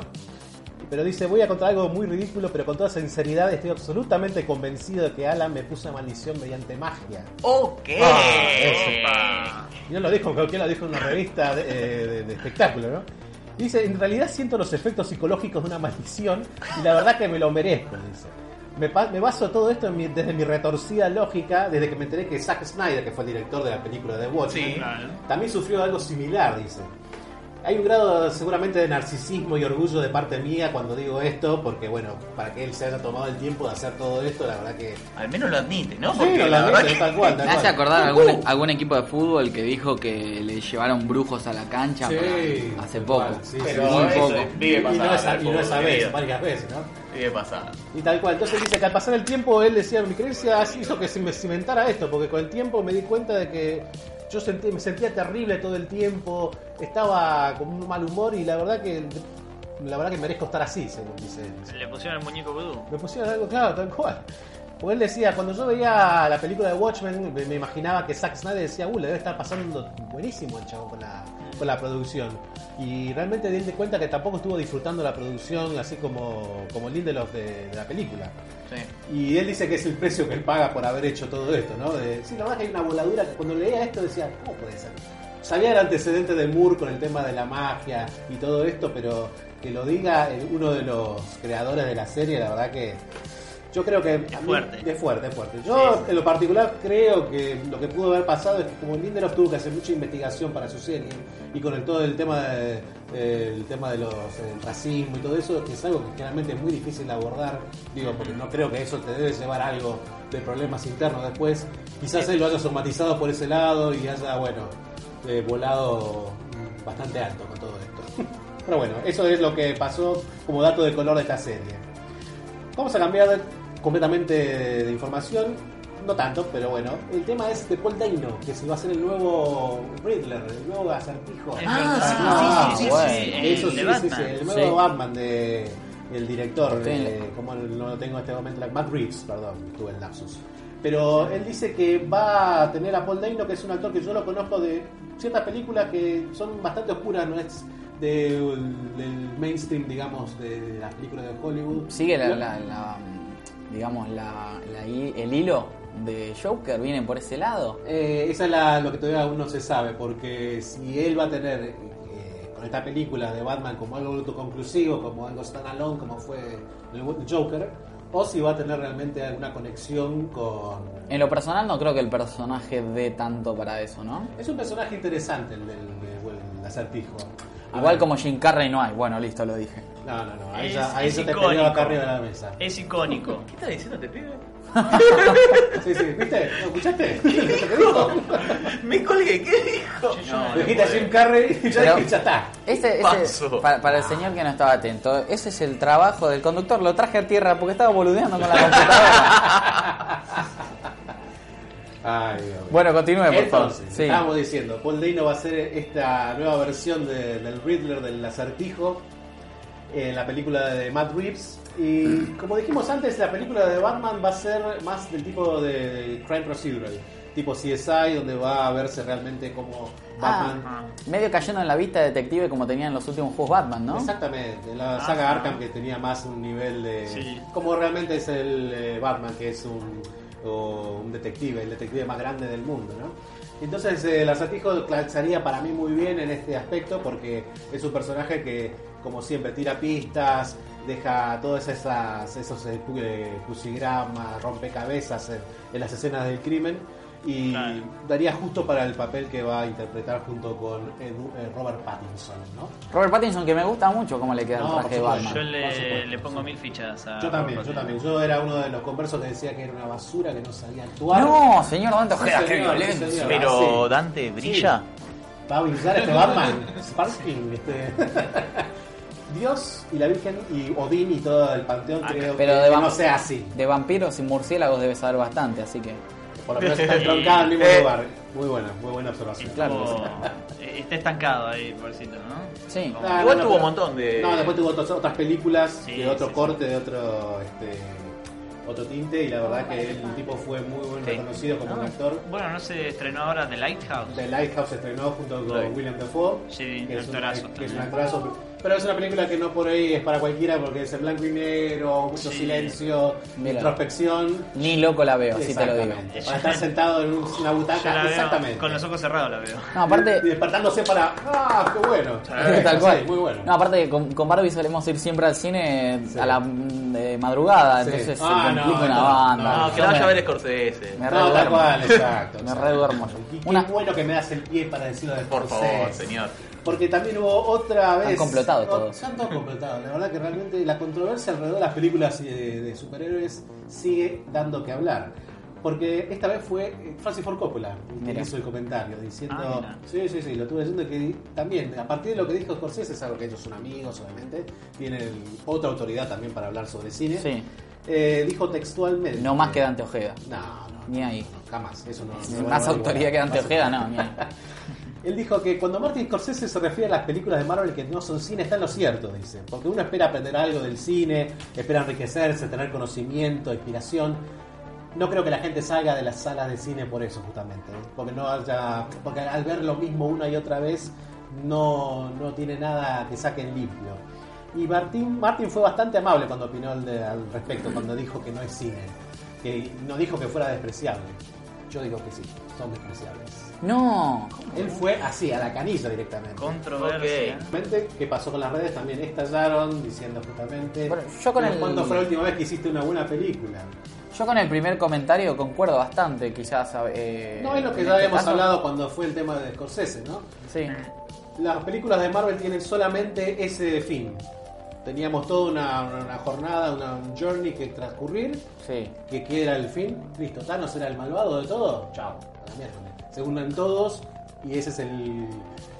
Pero dice, voy a contar algo muy ridículo, pero con toda sinceridad estoy absolutamente convencido de que Alan me puso una maldición mediante magia. Ok. Ah, eso. Y no lo dijo, creo que lo dijo en una revista de, eh, de- de espectáculo, ¿no? Dice, en realidad siento los efectos psicológicos de una maldición y la verdad que me lo merezco, dice. Me, baso todo esto en mi- desde mi retorcida lógica, desde que me enteré que Zack Snyder, que fue el director de la película de Watchmen, Sí, claro. también sufrió algo similar, dice. Hay un grado seguramente de narcisismo y orgullo de parte mía cuando digo esto, porque bueno, para que él se haya tomado el tiempo de hacer todo esto, la verdad que... Al menos lo admite, ¿no? Sí, Porque la verdad admite, que- tal cual, tal Me hace acordar algún, algún equipo de fútbol que dijo que le llevaron brujos a la cancha Sí, para- hace poco. sí, Pero Muy eso poco. es- vive y no pasando. esa, y no vez, varias veces, ¿no? Vive pasando. Y tal cual. Entonces dice que al pasar el tiempo él decía, mi creencia hizo que se me cimentara esto, porque con el tiempo me di cuenta de que yo sentí- me sentía terrible todo el tiempo, estaba con un mal humor y la verdad que la verdad que merezco estar así, se dice. Le pusieron el muñeco vudú. Me pusieron algo claro, tal cual. Porque él decía, cuando yo veía la película de Watchmen, me, me imaginaba que Zack Snyder decía, uh, le debe estar pasando buenísimo el chavo con la, con la producción. Y realmente di cuenta que tampoco estuvo disfrutando la producción así como, como Lindelof de, de la película. Sí. Y él dice que es el precio que él paga por haber hecho todo esto, ¿no? De- sí, la verdad que hay una voladura que cuando leía esto decía, ¿cómo puede ser? Sabía el antecedente de Moore con el tema de la magia y todo esto, pero que lo diga uno de los creadores de la serie, la verdad que yo creo que... Es mí- fuerte. Es fuerte, es fuerte. Yo en lo particular creo que lo que pudo haber pasado es que como Lindelof tuvo que hacer mucha investigación para su serie y con el, todo el tema de, eh, el tema de los el racismo y todo eso, que es algo que generalmente es muy difícil de abordar, digo, porque no creo que eso te debe llevar a algo de problemas internos después. Quizás él lo haya somatizado por ese lado y haya, bueno, eh, volado bastante alto con todo esto. Pero bueno, eso es lo que pasó como dato de color de esta serie. Vamos a cambiar completamente de información. no tanto, pero bueno. El tema es de Paul Dano, que se va a ser el nuevo Riddler, el nuevo acertijo. Ah, sí, Ah, sí, sí, sí, Eso sí, sí, sí, el nuevo Sí. Batman de el director, Sí. de, como no lo tengo en este momento, Matt Reeves, perdón, tuve el lapsus. Pero él dice que va a tener a Paul Dano, que es un actor que yo lo conozco de ciertas películas que son bastante oscuras, no es del, del mainstream, digamos, de las películas de Hollywood. Sigue la, la- la, digamos, la, la el hilo de Joker, viene por ese lado. Eh, esa es la- lo que todavía aún no se sabe, porque si él va a tener eh, con esta película de Batman como algo autoconclusivo, como algo standalone, como fue el Joker, o si va a tener realmente alguna conexión con... En lo personal no creo que el personaje dé tanto para eso, ¿no? Es un personaje interesante el del el, el acertijo. Igual ver, como Jim Carrey no hay. Bueno, listo, lo dije. No, no, no, ahí, Es- ya, ahí es yo te icónico. peleo acá arriba de la mesa. Es icónico. ¿Qué está diciendo este pibe? Sí, sí, ¿viste? ¿Lo escuchaste? ¿Qué dijo? Me colgué, ¿qué dijo? Yo- Le dijiste a Jim Carrey y ya, Pero- dije, ya está. Ese, ese- Paso. para, para el señor que no estaba atento, ese es el trabajo del conductor. Lo traje a tierra porque estaba boludeando con la computadora. Ay, Dios bueno, continúe, por favor. Sí. estábamos diciendo, Paul Dano va a hacer esta nueva versión de- del Riddler, del acertijo, en la película de Matt Reeves. Y como dijimos antes, la película de Batman va a ser más del tipo de crime procedural, tipo CSI, donde va a verse realmente como Batman... Ah. Medio cayendo en la vista detective como tenían los últimos juegos Batman, ¿no? Exactamente, la Ah, saga ah. Arkham que tenía más un nivel de... Sí. Como realmente es el eh, Batman, que es un, o un detective, el detective más grande del mundo, ¿no? Entonces eh, el acertijo calzaría para mí muy bien en este aspecto porque es un personaje que, como siempre, tira pistas, deja todas esas esos eh, eh, crucigramas, rompecabezas en, en las escenas del crimen y Claro. daría justo para el papel que va a interpretar junto con Edu- eh, Robert Pattinson, ¿no? Robert Pattinson, que me gusta mucho cómo le queda No, el traje de. Batman. Yo le, le pongo sí. mil fichas a Yo también, Robert yo también. Pattinson. Yo era uno de los conversos que decía que era una basura, que no sabía actuar. No, señor Dante Sí, Ojeda, qué sí, violencia. señor. Pero Sí. Dante brilla. Va a brillar este Batman, Sparking, este. Dios y la Virgen y Odín y todo el panteón Ah, creo pero que, de que no sea así. De vampiros y murciélagos debe saber bastante, así que. Por lo menos está entroncado en el mismo Eh. lugar. Muy buena, muy buena observación. Claro. Estuvo- eh, está estancado ahí, pobrecito, ¿no? Sí. Como- Ah, Igual no, tuvo pero- un montón de. No, después tuvo otros- otras películas Sí, de otro sí, sí. corte, de otro este, otro tinte y la verdad que el tipo fue muy buen Sí. reconocido como No, un actor. Bueno, ¿no se estrenó ahora The Lighthouse? The Lighthouse se estrenó junto con Sí. William Dafoe. Sí, que es, un, actorazo que es un también. actorazo. Pero es una película que no por ahí es para cualquiera porque es en blanco y negro, mucho Sí. silencio, Mira. introspección. Ni loco la veo, así te lo digo. Exactamente. Para estar sentado en un- una la butaca, exactamente. con los ojos cerrados la veo. No, aparte. Y despertándose para. ¡Ah, qué bueno! Tal cual. Sí, muy bueno. No, aparte que con, con Barbie solemos ir siempre al cine Sí. a la mm, de madrugada, Sí. entonces Ah, se complica no, una no, banda. no, que vaya a ver Scorsese. Me no, tal reduermo. cual, exacto. Me yo. Y qué Una- bueno que me das el pie para decirlo de Por favor, señor. Porque también hubo otra vez. complotados No, todos. Están todos complotados. La verdad que realmente la controversia alrededor de las películas de, de superhéroes sigue dando que hablar. Porque esta vez fue eh, Francis Ford Coppola el que Mira. hizo el comentario diciendo. Ah, sí, sí, sí, lo estuve diciendo que también, a partir de lo que dijo Scorsese, es algo que ellos son amigos, obviamente. Tienen otra autoridad también para hablar sobre cine. Sí. Eh, dijo textualmente. No más que Dante Ojeda. No, no. Ni ahí. Jamás. Eso no. no Más autoridad que Dante Ojeda, no, ni ahí. él dijo que cuando Martin Scorsese se refiere a las películas de Marvel que no son cine, está en lo cierto, dice. Porque uno espera aprender algo del cine, espera enriquecerse, tener conocimiento, inspiración. No creo que la gente salga de las salas de cine por eso, justamente. ¿eh? Porque no haya. Porque al ver lo mismo una y otra vez, no, no tiene nada que saquen limpio. Y Martin, Martin fue bastante amable cuando opinó de- al respecto, cuando dijo que no es cine. Que no dijo que fuera despreciable. Yo digo que sí, son despreciables. No. Él fue así, a la canilla directamente. Controversia. ¿Qué pasó con las redes? También estallaron diciendo justamente. Bueno, yo con "Pero el- ¿Cuándo fue la última vez que hiciste una buena película? Yo con el primer comentario concuerdo bastante, quizás. eh, No es lo que ya este habíamos caso. hablado cuando fue el tema de Scorsese, ¿no? Sí. Las películas de Marvel tienen solamente ese fin. Teníamos toda una, una jornada, una un journey que transcurrir, Sí. que que era el fin. Listo, Thanos era el malvado de todo. Chao, a la mierda. Se unen todos y ese es el,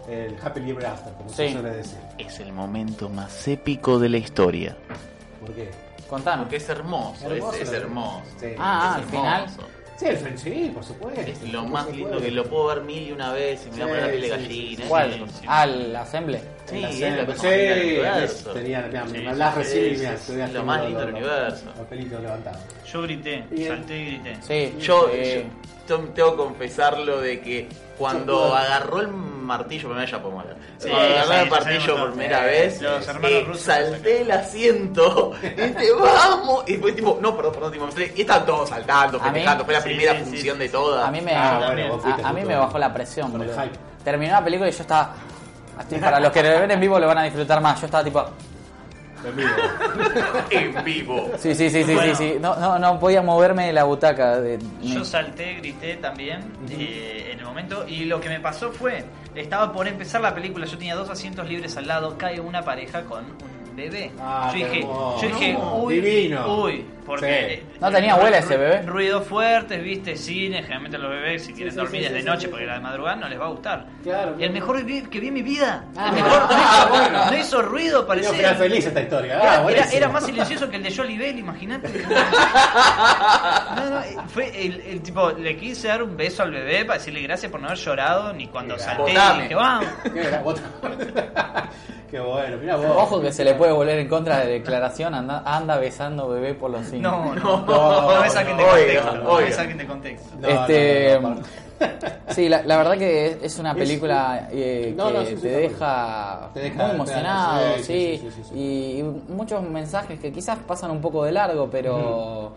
el Happy Ever After, como se suele decir. Es el momento más épico de la historia. ¿Por qué? Contanos. Porque es hermoso, Hermoso, es, hermoso. Sí. Ah, Es al final. Sí, el sí, por supuesto. Es lo por más supuesto. lindo que lo puedo ver mil y una vez y me voy a poner la piel de Sí, sí, gallina. sí. ¿Cuál? Sí, Ah, el Assemble. Sí, la cosa sí, universo. tenía, mira, Sí, me hablas sí, recién y sí, mira, sí, estoy es lo más lindo del universo. Los pelitos levantados. Yo grité, salté y grité. Sí. Yo, eh, yo, tengo que confesarlo de que cuando agarró el martillo, primero ya podemos hablar. Sí, sí, el martillo por primera vez, los hermanos eh, rusos salté el asiento, y dije, vamos, y fue tipo, no, perdón, perdón, tipo, y estaban todos saltando, festejando, fue la primera sí, sí, función sí, de todas. a mí me, Ah, a- bueno, vos fuiste a, a mí me bajó la presión. boludo. Terminó la película y yo estaba. para los que lo ven en vivo lo van a disfrutar más. Yo estaba tipo. En vivo. en vivo. Sí, sí, sí, sí, Bueno. sí, sí. No, no, no podía moverme de la butaca. de- Yo me- salté, grité también eh, en el momento y lo que me pasó fue, estaba por empezar la película, yo tenía dos asientos libres al lado, cae una pareja con un bebé. Ah, yo dije, yo dije, No, uy, divino. uy, porque Sí. No tenía abuela ese bebé. Ruidos fuertes, viste, cine, generalmente los bebés si quieren sí, dormir sí, desde sí, noche sí, porque sí. la de madrugada no les va a gustar. Claro, Y el claro. mejor vi- que vi en mi vida. Ah, el mejor, no, hizo, bueno. no hizo ruido, Tenía parecía. un final feliz esta historia. Ah, Era, era, buenísimo. era más silencioso que el de Jolly Bell, imagínate. No, no, eh, fue el, el tipo, le quise dar un beso al bebé para decirle gracias por no haber llorado, ni cuando Mira, salté y botame. dije, vamos. Qué bueno, mira vos. Ojo que se le puede volver en contra de declaración. Anda, anda besando bebé por los cines. No, no, no, No, me saquen de contexto. No me oiga. saquen de contexto. No, este, no, no, no, sí, la, la verdad que es, es una película eh, No, que no, sí, sí, te, deja Te deja, muy emocionado, sí, y muchos mensajes que quizás pasan un poco de largo, pero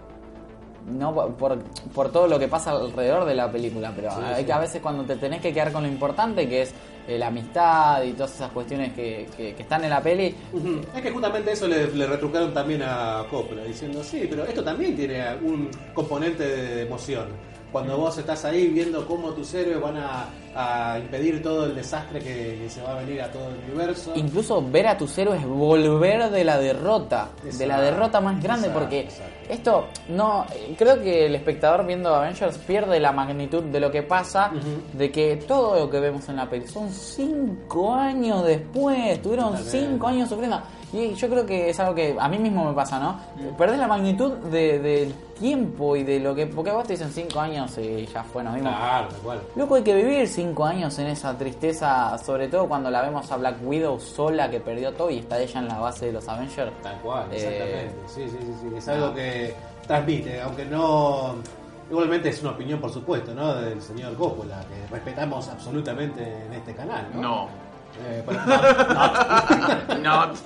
no por, por todo lo que pasa alrededor de la película, pero Sí, hay sí. que a veces cuando te tenés que quedar con lo importante que es eh, la amistad y todas esas cuestiones que, que- que están en la peli. Ujú. Es que justamente eso le, le retrucaron también a Coppola, diciendo, sí, pero esto también tiene un componente de emoción. Cuando vos estás ahí viendo cómo tus héroes van a, a impedir todo el desastre que, que se va a venir a todo el universo. Incluso ver a tus héroes volver de la derrota, de la derrota más grande, exacto, porque exacto. esto no, eh, creo que el espectador viendo Avengers pierde la magnitud de lo que pasa, de que todo lo que vemos en la peli son cinco años después, tuvieron cinco años sufriendo. Y yo creo que es algo que a mí mismo me pasa, ¿no? Perdés la magnitud de- del tiempo y de lo que, porque vos te dicen cinco años y ya fue, nos vimos. Claro, tal cual. Loco, hay que vivir cinco años en esa tristeza, sobre todo cuando la vemos a Black Widow sola que perdió todo y está ella en la base de los Avengers. Tal cual, Eh, exactamente. Sí, sí, sí, sí. Es algo que transmite, aunque no. Igualmente es una opinión, por supuesto, ¿no? Del señor Coppola, que respetamos absolutamente en este canal, ¿no? No. Eh, pero- no, Not.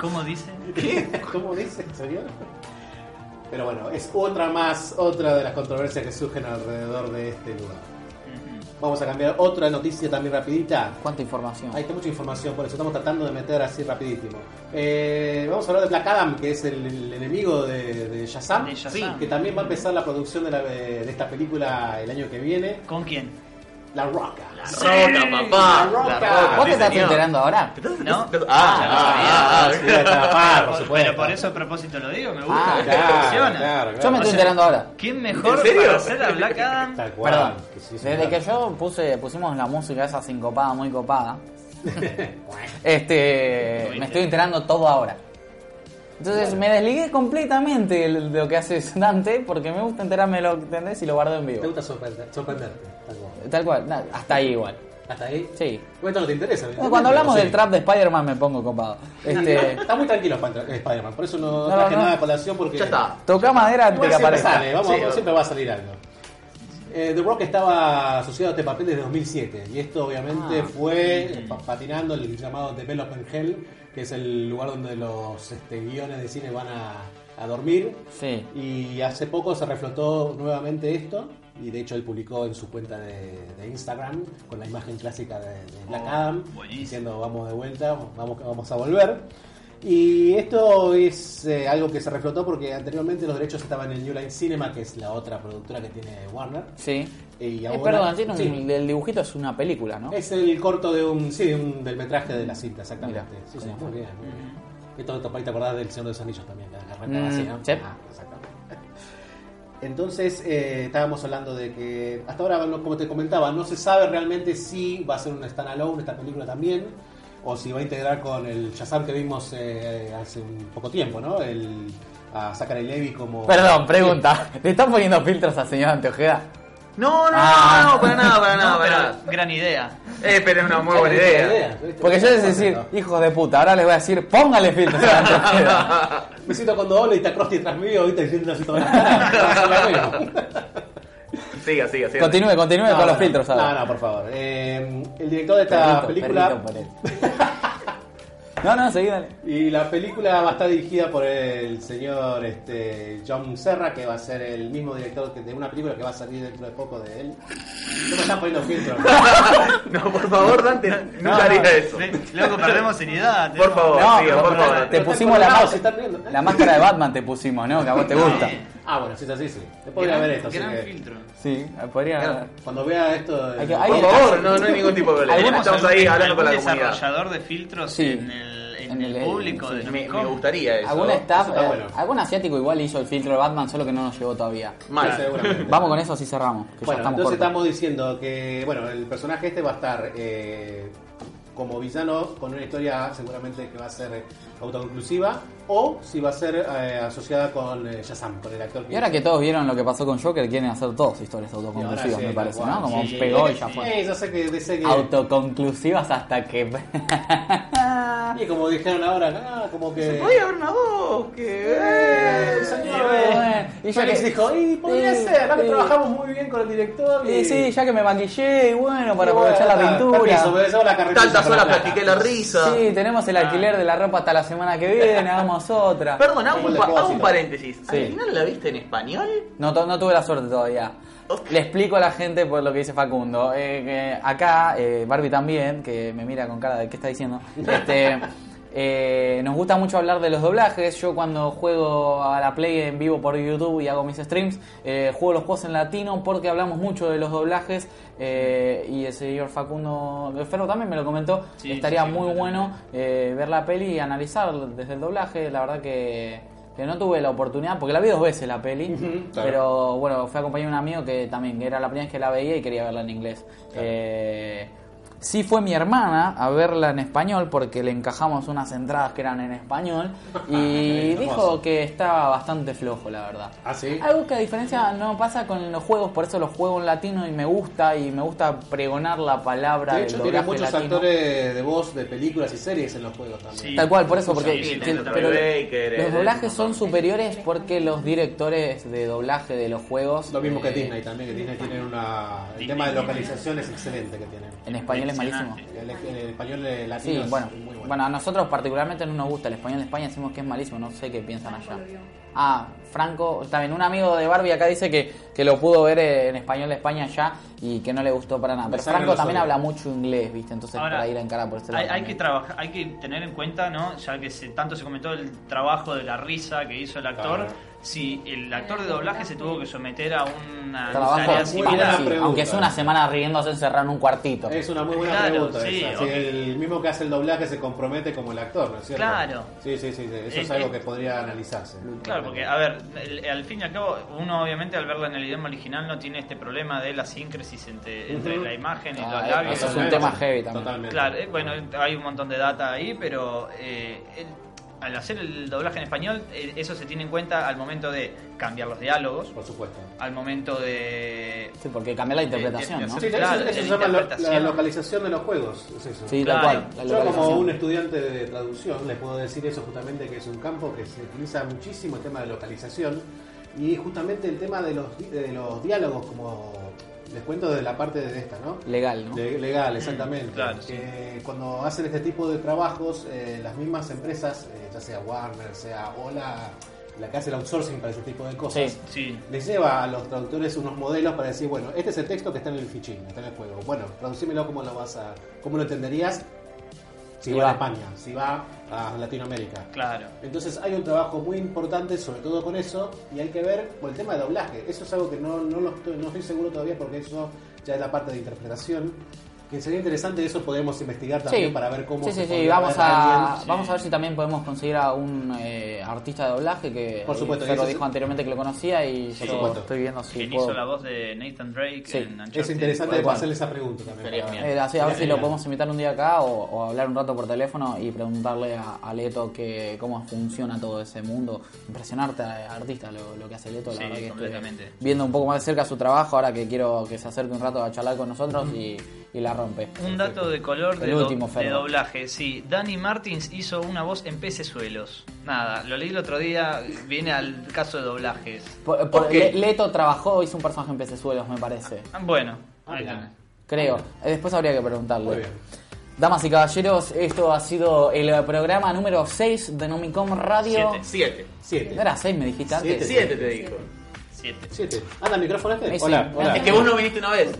¿Cómo dice? ¿Qué? ¿Cómo dice el señor? Pero bueno, es otra más, otra de las controversias que surgen alrededor de este lugar. Vamos a cambiar otra noticia también rapidita. ¿Cuánta información? Hay mucha información, por eso estamos tratando de meter así rapidísimo. Eh, vamos a hablar de Black Adam, que es el, el enemigo de, de Shazam, De Shazam. Sí, que también va a empezar la producción de, la- de esta película el año que viene. ¿Con quién? La Roca. La roca, papá. La roca. La roca, ¿Vos te sí, estás enterando ahora? ¿No? Ah, ah, ah, Sí, tapar, por Pero- supuesto. Pero por eso a propósito lo digo, me gusta. Ah, me Claro, funciona. claro, claro. Yo me O estoy sea, enterando ahora. ¿Quién mejor ¿En serio? para hacer a Black Adam? Tal cual. Perdón, que sí, sí, desde claro. que yo puse pusimos la música esa sincopada, muy copada, este me estoy enterando todo ahora. Entonces me desligué completamente de lo que hace Dante porque me gusta enterarme de lo que entendés y lo guardo en Te vivo. gusta sorprender- sorprenderte. Tal cual. Tal cual, nada, hasta ahí igual. ¿Hasta ahí? Sí. Bueno, Esto no te interesa. Bueno, Cuando hablamos Sí. del trap de Spider-Man me pongo copado. Este, Está muy tranquilo Spider- Spider-Man, por eso no, No, traje no. nada a colación porque... Ya está. toca madera antes que aparezca. sale, vamos, Sí, siempre va a salir algo. Eh, The Rock estaba asociado a este papel desde 2007 y esto obviamente Ah. fue pa- patinando el llamado Development Hell, que es el lugar donde los este, guiones de cine van a, a dormir. Sí. Y hace poco se reflotó nuevamente esto y de hecho él publicó en su cuenta de, de Instagram con la imagen clásica de, de Black Oh, Adam buenísimo. diciendo vamos de vuelta, vamos, vamos a volver. Y esto es eh, algo que se reflotó porque anteriormente los derechos estaban en New Line Cinema, que es la otra productora que tiene Warner. Sí. Y Eh, ahora- perdón, tiene un- sí. el dibujito es una película, ¿no? Es el corto de un, sí, un- del metraje de la cinta, exactamente. Mira. Sí, sí, muy bien, muy bien. Esto te te acordás del Señor de los Anillos también, arrancaba Mm, así, ¿no? sí. Ah, exactamente. Entonces, eh, estábamos hablando de que hasta ahora, como te comentaba, no se sabe realmente si va a ser un standalone esta película también, o si va a integrar con el Shazam que vimos eh, hace un poco tiempo, ¿no? El, a Zachary Levi como. Perdón, pregunta. ¿Le están poniendo filtros al señor Anteojeda? No, no, Ah. no, no, para nada, para nada, No, para nada. gran idea. Eh, pero es una muy buena ¿Viste la idea. Porque yo es decir, hijos de puta, ahora les voy a decir, póngale Anteojeda. Me siento cuando doble y está Krusty tras mío, ahorita diciendo así cara. Siga, siga, siga. Continúe, continúe No, con los no, filtros No, ahora. no, por favor. Eh, el director de esta Perrito, película. perrito. No, no, seguí, dale. Y la película va a estar dirigida por el señor este, John Serra, que va a ser el mismo director que- de una película que va a salir dentro de poco de él. No me están poniendo filtros. No, por favor, Dante, no, nunca haría eso. Luego perdemos seriedad. Por favor, No, siga, por favor. te pusimos la, la máscara de Batman, te pusimos, ¿no? Que a vos te gusta. Ah, bueno, si es así, sí. Después voy a ver esto. así Gran que filtro. Sí, podría. cuando vea esto. Hay que- eh, hay- Por favor, no, no hay ningún tipo de problema. Estamos ahí ¿Algún- hablando con la algún comunidad. desarrollador de filtros Sí. en el, en En el el- público sí. de Me, gustaría eso. Algún staff, Eso está eh, bueno. algún asiático igual hizo el filtro de Batman, solo que no nos llegó todavía. Mal. Sí, seguramente. Vamos con eso, así cerramos. Que ya estamos entonces cortos. estamos diciendo que, bueno, el personaje este va a estar eh, como villano con una historia seguramente que va a ser autoconclusiva o si va a ser eh, asociada con eh, Shazam, con el actor Y ahora que todos vieron lo que pasó con Joker, quieren hacer todos historias autoconclusivas, sí, me parece, ¿no? Como Sí. pegó y ya fue. Yo sé que, sé que Autoconclusivas hasta que. y como dijeron ahora, ah, como que Podría haber una voz que. Eh, señor, eh, Y ya Félix que- dijo, y podría Sí, ser, ¿no? que trabajamos muy bien con el director y Sí, sí, ya que me maquillé, y bueno, para aprovechar la pintura. permiso, me la Tantas horas plata. practiqué la risa. Sí, tenemos el alquiler de la ropa hasta la semana que viene, hagamos otra. Perdón, hago un, pa- hago un paréntesis. Sí. ¿Al final la viste en español? No, to- no tuve la suerte todavía. Ok. Le explico a la gente por lo que dice Facundo. Eh, que acá, eh, Barbie también, que me mira con cara de qué está diciendo. Este, eh, nos gusta mucho hablar de los doblajes. Yo cuando juego a la Play en vivo por YouTube y hago mis streams, eh, juego los juegos en latino porque hablamos mucho de los doblajes. eh, y el señor Facundo Ferro también me lo comentó. Sí, Estaría sí, muy bueno eh, ver la peli y analizar desde el doblaje. La verdad que, que no tuve la oportunidad, porque la vi dos veces la peli. Claro. Pero bueno, fui acompañado de un amigo que también que era la primera vez que la veía y quería verla en inglés. Eh, sí fue mi hermana a verla en español porque le encajamos unas entradas que eran en español y dijo que estaba bastante flojo, la verdad. Ah, sí. Algo que a diferencia no pasa con los juegos, por eso los juego en latino y me gusta y me gusta pregonar la palabra De del hecho, tiene doblaje muchos latino. actores de voz de películas y series en los juegos también. Sí. Tal cual, por eso, porque Sí, que- pero Baker, los el- doblajes son superiores porque los directores de doblaje de los juegos Lo mismo que eh, Disney también, que Disney tiene una... El Disney tema de localización es excelente que tiene. en español es malísimo. Impresionante. El, el español Sí, latino es bueno, muy bueno. bueno, a nosotros particularmente no nos gusta el español de España, decimos que es malísimo, no sé qué piensan allá. Ah, Franco, también un amigo de Barbie acá dice que, que lo pudo ver en español de España ya y que no le gustó para nada. Pero Franco también habla mucho inglés, ¿viste? Entonces Ahora, por ahí la encara por este lado. Hay, hay que trabajar, hay que tener en cuenta, ¿no? Ya que se, tanto se comentó el trabajo de la risa que hizo el actor, Claro. Si el actor de doblaje se tuvo que someter a una Trabajo, tarea muy similar. sí, aunque es una semana riéndose encerrado en un cuartito. Es una muy buena Claro, pregunta sí, esa. Si el mismo que hace el doblaje se compromete como el actor, ¿no es cierto? Claro. Sí, sí, sí, sí. Eso es algo que podría analizarse. Claro, porque, a ver, el- al fin y al cabo, uno obviamente al verla en el idioma original no tiene este problema de la síncresis entre, entre la imagen y Ah, los eh, labios. eso es un tema heavy también. Totalmente. Claro, eh, bueno, hay un montón de data ahí, pero eh, el- al hacer el doblaje en español, eh, eso se tiene en cuenta al momento de cambiar los diálogos, Por supuesto. al momento de... Sí, porque cambia la interpretación, de- ¿no? de- Sí, eso, Claro, eso se la llama la localización de los juegos. Es eso. Sí, Claro. tal cual. Yo como un estudiante de traducción les puedo decir eso justamente que es un campo que se utiliza muchísimo el tema de localización y justamente el tema de los, di- de los diálogos como les cuento de la parte de esta, ¿no? Legal, ¿no? Le- legal, exactamente. claro, Que Cuando hacen este tipo de trabajos, eh, las mismas empresas, eh, ya sea Warner, sea o la, que hace el outsourcing para ese tipo de cosas, Sí. Sí, les lleva a los traductores unos modelos para decir, bueno, este es el texto que está en el fichín, está en el juego. Bueno, traducímelo como lo vas a, cómo lo entenderías si va a. España, si va a Latinoamérica. claro. Entonces hay un trabajo muy importante sobre todo con eso y hay que ver por el tema de doblaje. Eso es algo que no, no, lo estoy, no estoy seguro todavía porque eso ya es la parte de interpretación. Que sería interesante, eso podemos investigar también Sí, para ver cómo sí, se sí, sí, vamos ver a, alguien. vamos a ver si también podemos conseguir a un eh, artista de doblaje que Por supuesto, Fer lo ese es- dijo anteriormente que lo conocía y Por yo supuesto. estoy viendo si Quien puedo... hizo la voz de Nathan Drake Sí. en Uncharted. Es interesante cual. hacerle esa pregunta también. Eh, así, a ver si lo podemos invitar un día acá o, o hablar un rato por teléfono y preguntarle a, a Leto que, cómo funciona todo ese mundo. Impresionarte a artista lo, lo que hace Leto, la Sí, verdad que completamente. viendo un poco más de cerca su trabajo ahora que quiero que se acerque un rato a charlar con nosotros y, y la rompe. Un dato de color de, do- doblaje, sí. Danny Martins hizo una voz en Pecesuelos. Nada, lo leí el otro día, viene al caso de doblajes. Por- Leto trabajó, hizo un personaje en Pecesuelos, me parece. Ah, Bueno, Ah, ahí tenés. Creo. Eh, Después habría que preguntarle. Muy bien. Damas y caballeros, esto ha sido el programa número 6 de Nomicom Radio. Siete. Siete. Siete. ¿No era 6, me dijiste antes? Siete. Siete te dijo. Siete. Siete. Anda, el micrófono este. Hola, hola. Es que vos no viniste una vez.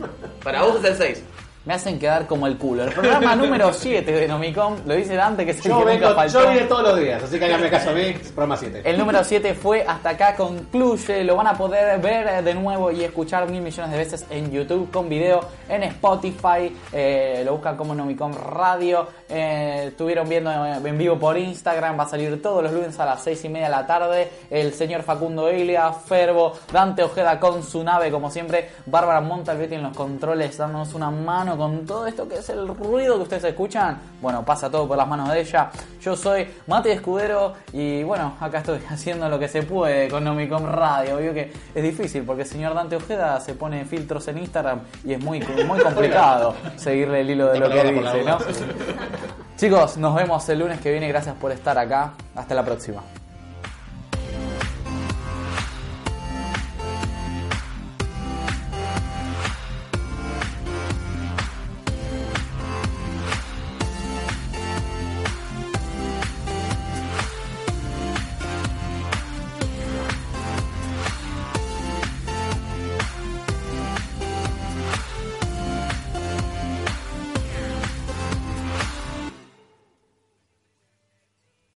Para vos es el seis. Me hacen quedar como el culo. El programa número 7 de Nomicom, lo dice Dante que es el Yo, que vengo, nunca faltó. yo vine todos los días, así que háganme caso a mí, programa 7. El número 7 fue hasta acá, concluye. Lo van a poder ver de nuevo y escuchar mil millones de veces en YouTube con video, en Spotify. eh, lo buscan como Nomicom Radio. eh, estuvieron viendo en vivo por Instagram. Va a salir todos los lunes a las 6 y media de la tarde. El señor Facundo Ilia, Ferbo, Dante Ojeda con su nave, como siempre. Bárbara Montalvetti en los controles, dándonos una mano con todo esto que es el ruido que ustedes escuchan. Bueno, pasa todo por las manos de ella. Yo soy Mate Escudero y bueno, acá estoy haciendo lo que se puede con Nomicom Radio. Vio que es difícil porque el señor Dante Ojeda se pone filtros en Instagram y es muy, muy complicado seguirle el hilo de lo que dice. ¿no? Chicos, nos vemos el lunes que viene. Gracias por estar acá. Hasta la próxima.